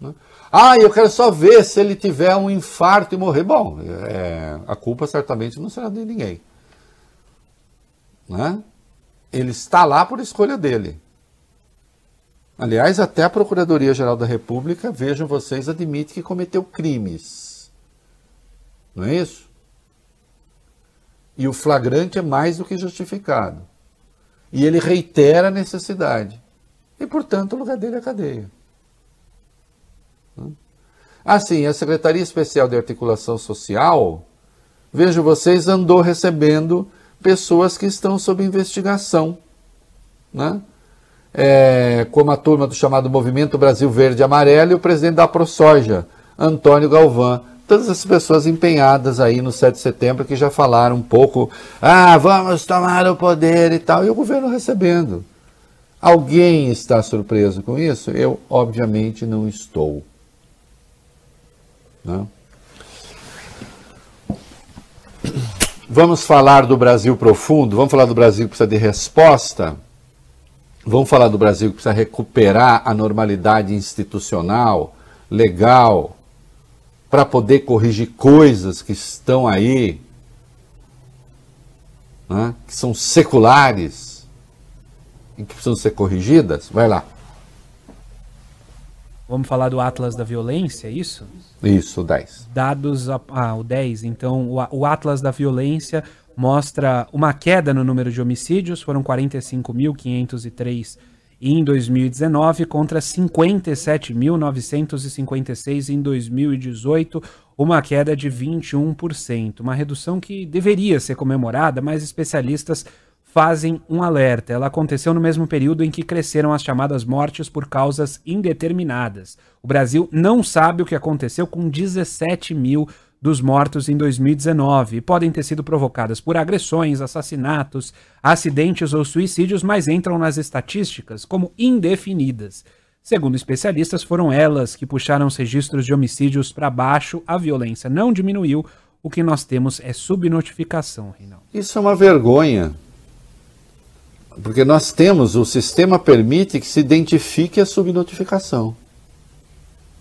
né? Ah, eu quero só ver se ele tiver um infarto e morrer. Bom, é, a culpa certamente não será de ninguém. Né? Ele está lá por escolha dele. Aliás, até a Procuradoria-Geral da República, vejam vocês, admite que cometeu crimes. Não é isso? E o flagrante é mais do que justificado. E ele reitera a necessidade. E, portanto, o lugar dele é a cadeia. Assim, a Secretaria Especial de Articulação Social, vejo vocês, andou recebendo pessoas que estão sob investigação. Né? É, como a turma do chamado Movimento Brasil Verde e Amarelo e o presidente da ProSoja, Antônio Galvão, todas as pessoas empenhadas aí no 7 de setembro que já falaram um pouco, ah, vamos tomar o poder e tal, e o governo recebendo. Alguém está surpreso com isso? Eu, obviamente, não estou. Não? Vamos falar do Brasil profundo? Vamos falar do Brasil que precisa de resposta? Vamos falar do Brasil que precisa recuperar a normalidade institucional, legal, para poder corrigir coisas que estão aí, né, que são seculares e que precisam ser corrigidas? Vai lá. Vamos falar do Atlas da Violência, é isso? Isso, o 10. Dados. Ah, o 10. Então, o, o Atlas da Violência mostra uma queda no número de homicídios, foram 45.503 em 2019 contra 57.956 em 2018, uma queda de 21%, uma redução que deveria ser comemorada, mas especialistas fazem um alerta. Ela aconteceu no mesmo período em que cresceram as chamadas mortes por causas indeterminadas. O Brasil não sabe o que aconteceu com 17 mil dos mortos em 2019 e podem ter sido provocadas por agressões, assassinatos, acidentes ou suicídios, mas entram nas estatísticas como indefinidas. Segundo especialistas, foram elas que puxaram os registros de homicídios para baixo, a violência não diminuiu, o que nós temos é subnotificação, Reinaldo. Isso é uma vergonha. Porque nós temos, o sistema permite que se identifique a subnotificação.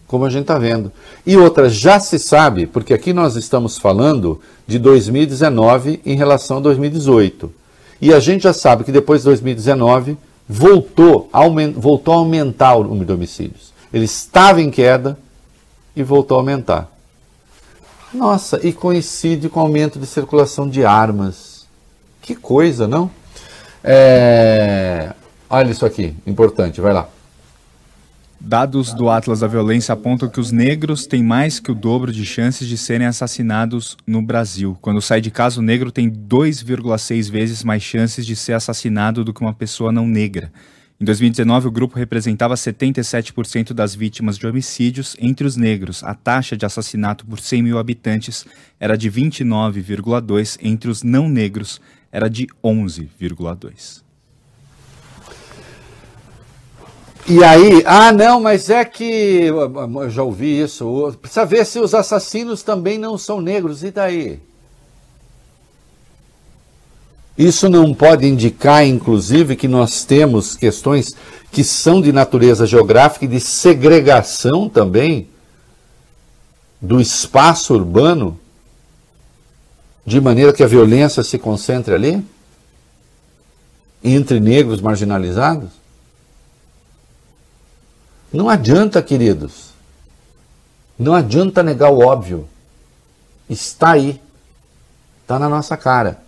Como a gente está vendo. E outra, já se sabe, porque aqui nós estamos falando de 2019 em relação a 2018. E a gente já sabe que depois de 2019 voltou, voltou a aumentar o número de homicídios. Ele estava em queda e voltou a aumentar. Nossa, e coincide com o aumento de circulação de armas. Que coisa, não? É... Olha isso aqui, importante, vai lá. Dados do Atlas da Violência apontam que os negros têm mais que o dobro de chances de serem assassinados no Brasil. Quando sai de casa, o negro tem 2,6 vezes mais chances de ser assassinado do que uma pessoa não negra. Em 2019, o grupo representava 77% das vítimas de homicídios entre os negros. A taxa de assassinato por 100 mil habitantes era de 29,2, entre os não negros era de 11,2. E aí, ah, não, mas é que eu já ouvi isso. Precisa ver se os assassinos também não são negros. E daí? Isso não pode indicar, inclusive, que nós temos questões que são de natureza geográfica e de segregação também do espaço urbano, de maneira que a violência se concentre ali? Entre negros marginalizados? Não adianta, queridos. Não adianta negar o óbvio. Está aí. Está na nossa cara.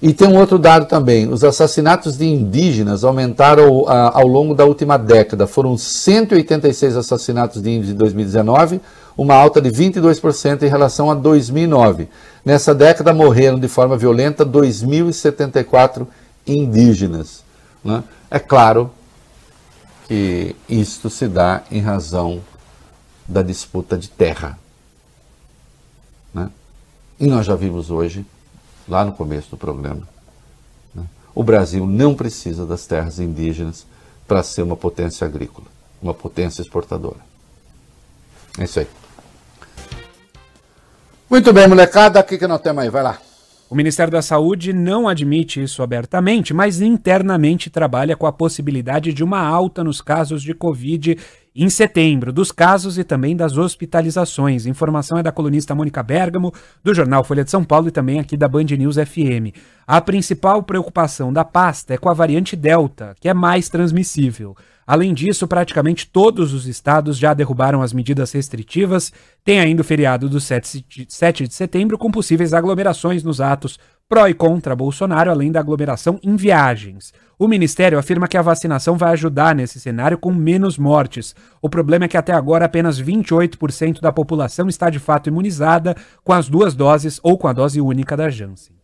E tem um outro dado também: os assassinatos de indígenas aumentaram ao longo da última década. Foram 186 assassinatos de índios em 2019, uma alta de 22% em relação a 2009. Nessa década morreram de forma violenta 2.074 indígenas. Né? É claro que isto se dá em razão da disputa de terra. Né? E nós já vimos hoje, lá no começo do programa, né? o Brasil não precisa das terras indígenas para ser uma potência agrícola, uma potência exportadora. É isso aí. Muito bem, molecada, o que, nós temos aí? Vai lá. O Ministério da Saúde não admite isso abertamente, mas internamente trabalha com a possibilidade de uma alta nos casos de Covid em setembro, dos casos e também das hospitalizações. Informação é da colunista Mônica Bergamo, do jornal Folha de São Paulo e também aqui da Band News FM. A principal preocupação da pasta é com a variante Delta, que é mais transmissível. Além disso, praticamente todos os estados já derrubaram as medidas restritivas. Tem ainda o feriado do 7 de setembro, com possíveis aglomerações nos atos pró e contra Bolsonaro, além da aglomeração em viagens. O Ministério afirma que a vacinação vai ajudar nesse cenário com menos mortes. O problema é que até agora apenas 28% da população está de fato imunizada com as duas doses ou com a dose única da Janssen.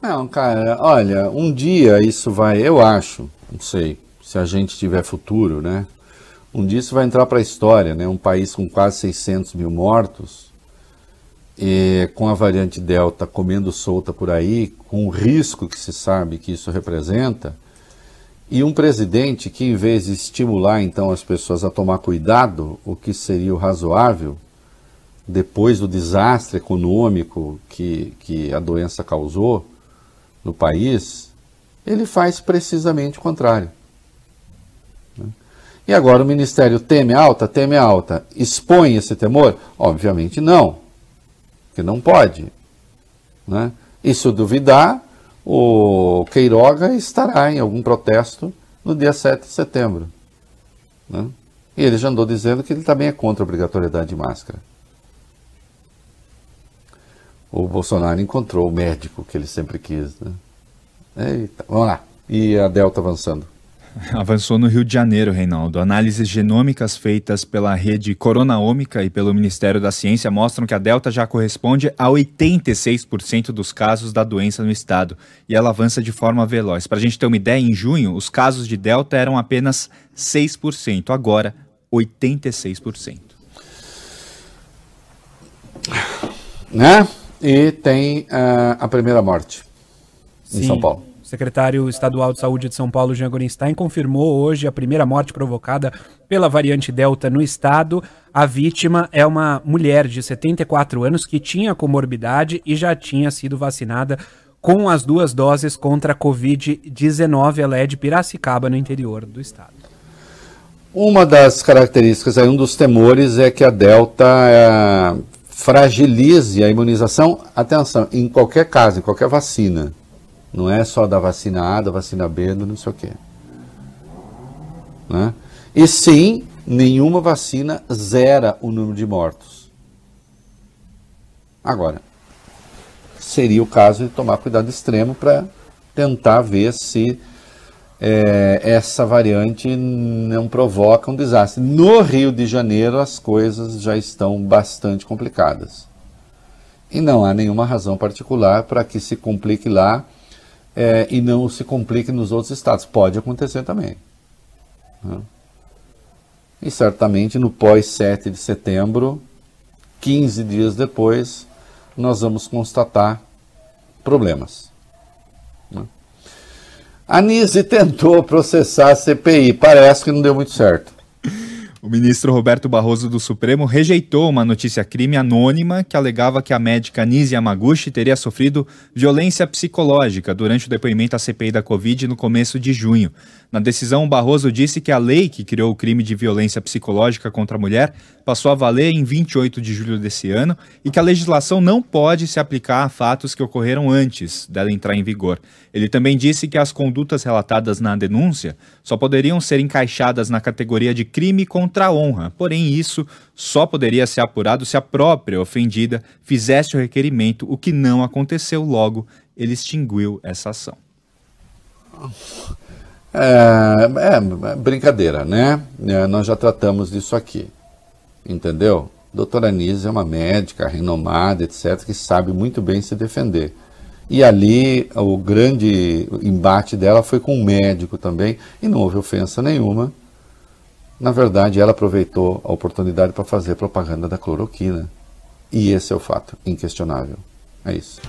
Não, cara, olha, um dia isso vai, eu acho, não sei, se a gente tiver futuro, né? Um dia isso vai entrar para a história, né? Um país com quase 600 mil mortos, e com a variante Delta comendo solta por aí, com o risco que se sabe que isso representa, e um presidente que, em vez de estimular então as pessoas a tomar cuidado, o que seria o razoável, depois do desastre econômico que, que a doença causou no país, ele faz precisamente o contrário. E agora o ministério teme alta? Teme alta. Expõe esse temor? Obviamente não, porque não pode. Né? E se duvidar, o Queiroga estará em algum protesto no dia 7 de setembro. Né? E ele já andou dizendo que ele também é contra a obrigatoriedade de máscara. O Bolsonaro encontrou o médico que ele sempre quis. Né? Eita, vamos lá. E a Delta avançando. Avançou no Rio de Janeiro, Reinaldo. Análises genômicas feitas pela rede Coronaômica e pelo Ministério da Ciência mostram que a Delta já corresponde a 86% dos casos da doença no estado e ela avança de forma veloz. Para a gente ter uma ideia, em junho, os casos de Delta eram apenas 6%, agora 86%. Né? E tem uh, a primeira morte em Sim. São Paulo. Secretário estadual de saúde de São Paulo, Jean Gorenstein, confirmou hoje a primeira morte provocada pela variante Delta no estado. A vítima é uma mulher de 74 anos que tinha comorbidade e já tinha sido vacinada com as duas doses contra a Covid-19. Ela é de Piracicaba, no interior do estado. Uma das características, um dos temores é que a Delta é, fragilize a imunização, atenção, em qualquer caso, em qualquer vacina. Não é só da vacina A, da vacina B, do não sei o quê. Né? E sim, nenhuma vacina zera o número de mortos. Agora, seria o caso de tomar cuidado extremo para tentar ver se é, essa variante não provoca um desastre. No Rio de Janeiro, as coisas já estão bastante complicadas. E não há nenhuma razão particular para que se complique lá é, e não se complique nos outros estados. Pode acontecer também. Né? E certamente no pós-7 de setembro, 15 dias depois, nós vamos constatar problemas. Né? A Nise tentou processar a CPI, parece que não deu muito certo. O ministro Roberto Barroso do Supremo rejeitou uma notícia-crime anônima que alegava que a médica Nise Yamaguchi teria sofrido violência psicológica durante o depoimento à CPI da Covid no começo de junho. Na decisão, Barroso disse que a lei que criou o crime de violência psicológica contra a mulher passou a valer em 28 de julho desse ano e que a legislação não pode se aplicar a fatos que ocorreram antes dela entrar em vigor. Ele também disse que as condutas relatadas na denúncia só poderiam ser encaixadas na categoria de crime contra a honra, porém isso só poderia ser apurado se a própria ofendida fizesse o requerimento, o que não aconteceu logo, ele extinguiu essa ação. É, é, brincadeira, né? É, nós já tratamos disso aqui, entendeu? Doutora Anise é uma médica renomada, etc., que sabe muito bem se defender. E ali o grande embate dela foi com um médico também, e não houve ofensa nenhuma. Na verdade, ela aproveitou a oportunidade para fazer propaganda da cloroquina. E esse é o fato, inquestionável. É isso.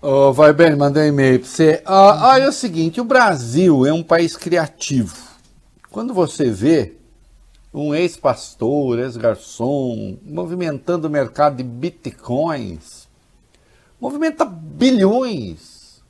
Oh, vai bem, mandei um e-mail para você. Ah, olha é o seguinte, o Brasil é um país criativo. Quando você vê um ex-pastor, ex-garçom, movimentando o mercado de bitcoins, movimenta bilhões.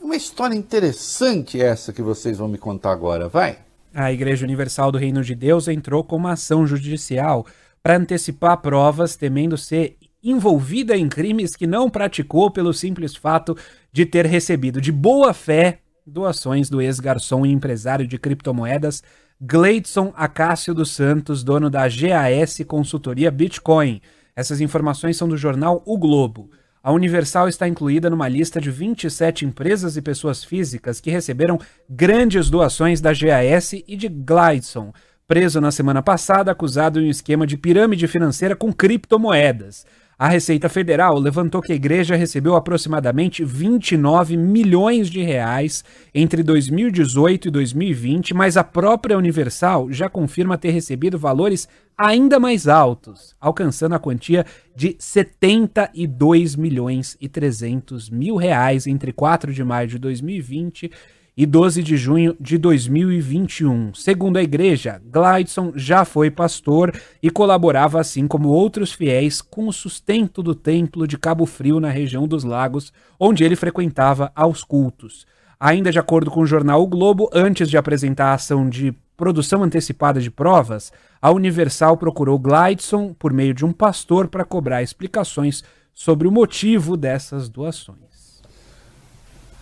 É uma história interessante essa que vocês vão me contar agora, vai. A Igreja Universal do Reino de Deus entrou com uma ação judicial para antecipar provas, temendo ser envolvida em crimes que não praticou pelo simples fato de ter recebido de boa fé doações do ex-garçom e empresário de criptomoedas Gleidson Acácio dos Santos, dono da GAS Consultoria Bitcoin. Essas informações são do jornal O Globo. A Universal está incluída numa lista de 27 empresas e pessoas físicas que receberam grandes doações da GAS e de Gleidson, preso na semana passada acusado em um esquema de pirâmide financeira com criptomoedas. A Receita Federal levantou que a igreja recebeu aproximadamente 29 milhões de reais entre 2018 e 2020, mas a própria Universal já confirma ter recebido valores ainda mais altos, alcançando a quantia de 72 milhões e 300 mil reais entre 4 de maio de 2020 e 12 de junho de 2021. Segundo a igreja, Glidson já foi pastor e colaborava, assim como outros fiéis, com o sustento do templo de Cabo Frio, na região dos Lagos, onde ele frequentava aos cultos. Ainda de acordo com o jornal O Globo, antes de apresentar a ação de produção antecipada de provas, a Universal procurou Glidson por meio de um pastor para cobrar explicações sobre o motivo dessas doações.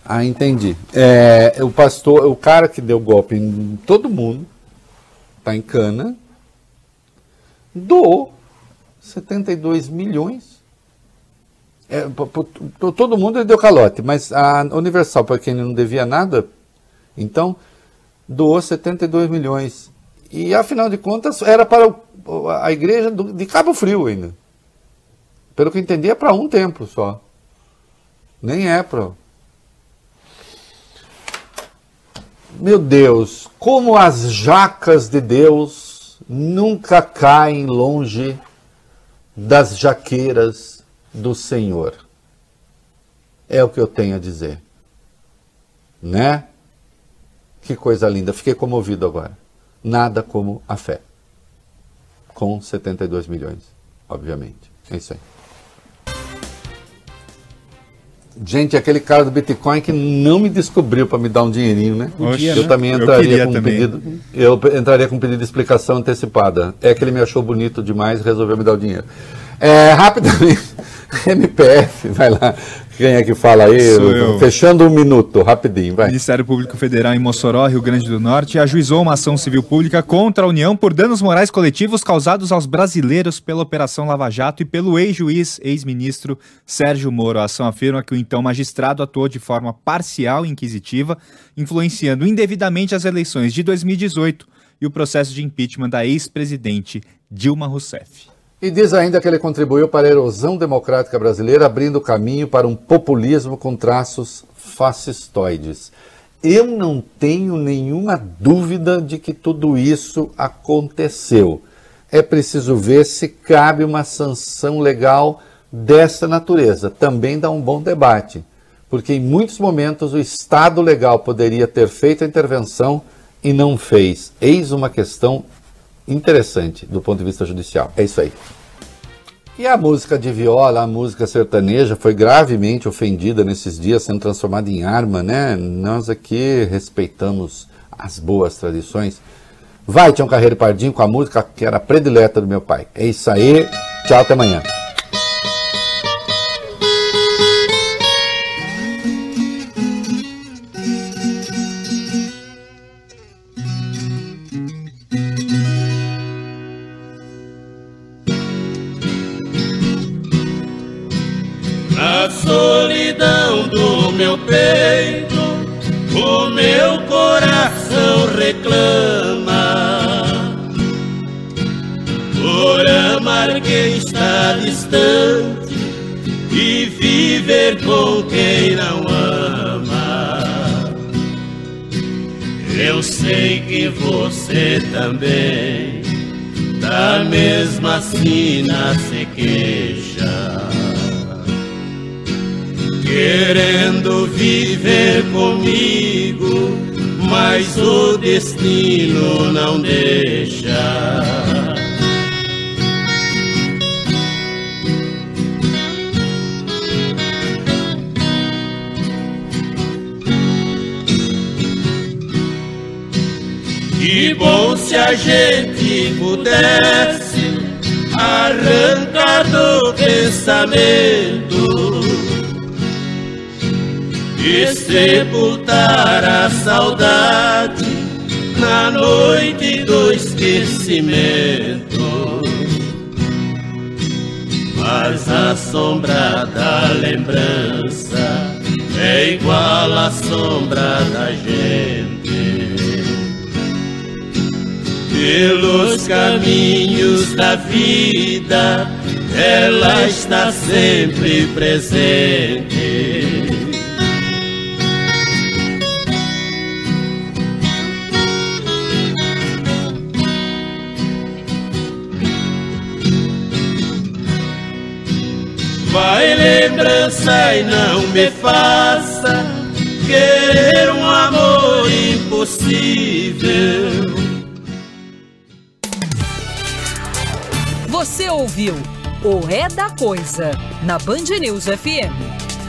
Ah, entendi. É, o pastor, o cara que deu golpe em todo mundo, está em cana, doou 72 milhões. É, todo mundo deu calote, mas a Universal, para quem não devia nada, então doou 72 milhões. E afinal de contas, era para a igreja de Cabo Frio ainda. Pelo que entendi, é para um templo só. Nem é para. Meu Deus, como as jacas de Deus nunca caem longe das jaqueiras do Senhor. É o que eu tenho a dizer. Né? Que coisa linda. Fiquei comovido agora. Nada como a fé. Com 72 milhões, obviamente. É isso aí. Gente, aquele cara do Bitcoin que não me descobriu para me dar um dinheirinho, né? Eu né? também Eu entraria queria com um também. pedido. Eu entraria com um pedido de explicação antecipada. É que ele me achou bonito demais e resolveu me dar o dinheiro. É, rapidamente, MPF, vai lá. Quem é que fala aí? Eu. Fechando um minuto, rapidinho, O vai. Ministério Público Federal em Mossoró, Rio Grande do Norte, ajuizou uma ação civil pública contra a União por danos morais coletivos causados aos brasileiros pela Operação Lava Jato e pelo ex-juiz, ex-ministro Sérgio Moro. A ação afirma que o então magistrado atuou de forma parcial e inquisitiva, influenciando indevidamente as eleições de 2018 e o processo de impeachment da ex-presidente Dilma Rousseff. E diz ainda que ele contribuiu para a erosão democrática brasileira, abrindo caminho para um populismo com traços fascistoides. Eu não tenho nenhuma dúvida de que tudo isso aconteceu. É preciso ver se cabe uma sanção legal dessa natureza. Também dá um bom debate, porque em muitos momentos o Estado legal poderia ter feito a intervenção e não fez. Eis uma questão interessante do ponto de vista judicial. É isso aí. E a música de viola, a música sertaneja, foi gravemente ofendida nesses dias, sendo transformada em arma, né? Nós aqui respeitamos as boas tradições. Vai, Tião Carreiro Pardinho, com a música que era predileta do meu pai. É isso aí. Tchau, até amanhã. Também, da mesma sina se queixa querendo viver comigo, mas o destino não deixa. A gente pudesse arrancar do pensamento e sepultar a saudade na noite do esquecimento. Mas a sombra da lembrança é igual à sombra da gente. Pelos caminhos da vida, ela está sempre presente. Vai lembrança e não me faça querer um amor impossível. Você ouviu o É da Coisa na Band News FM.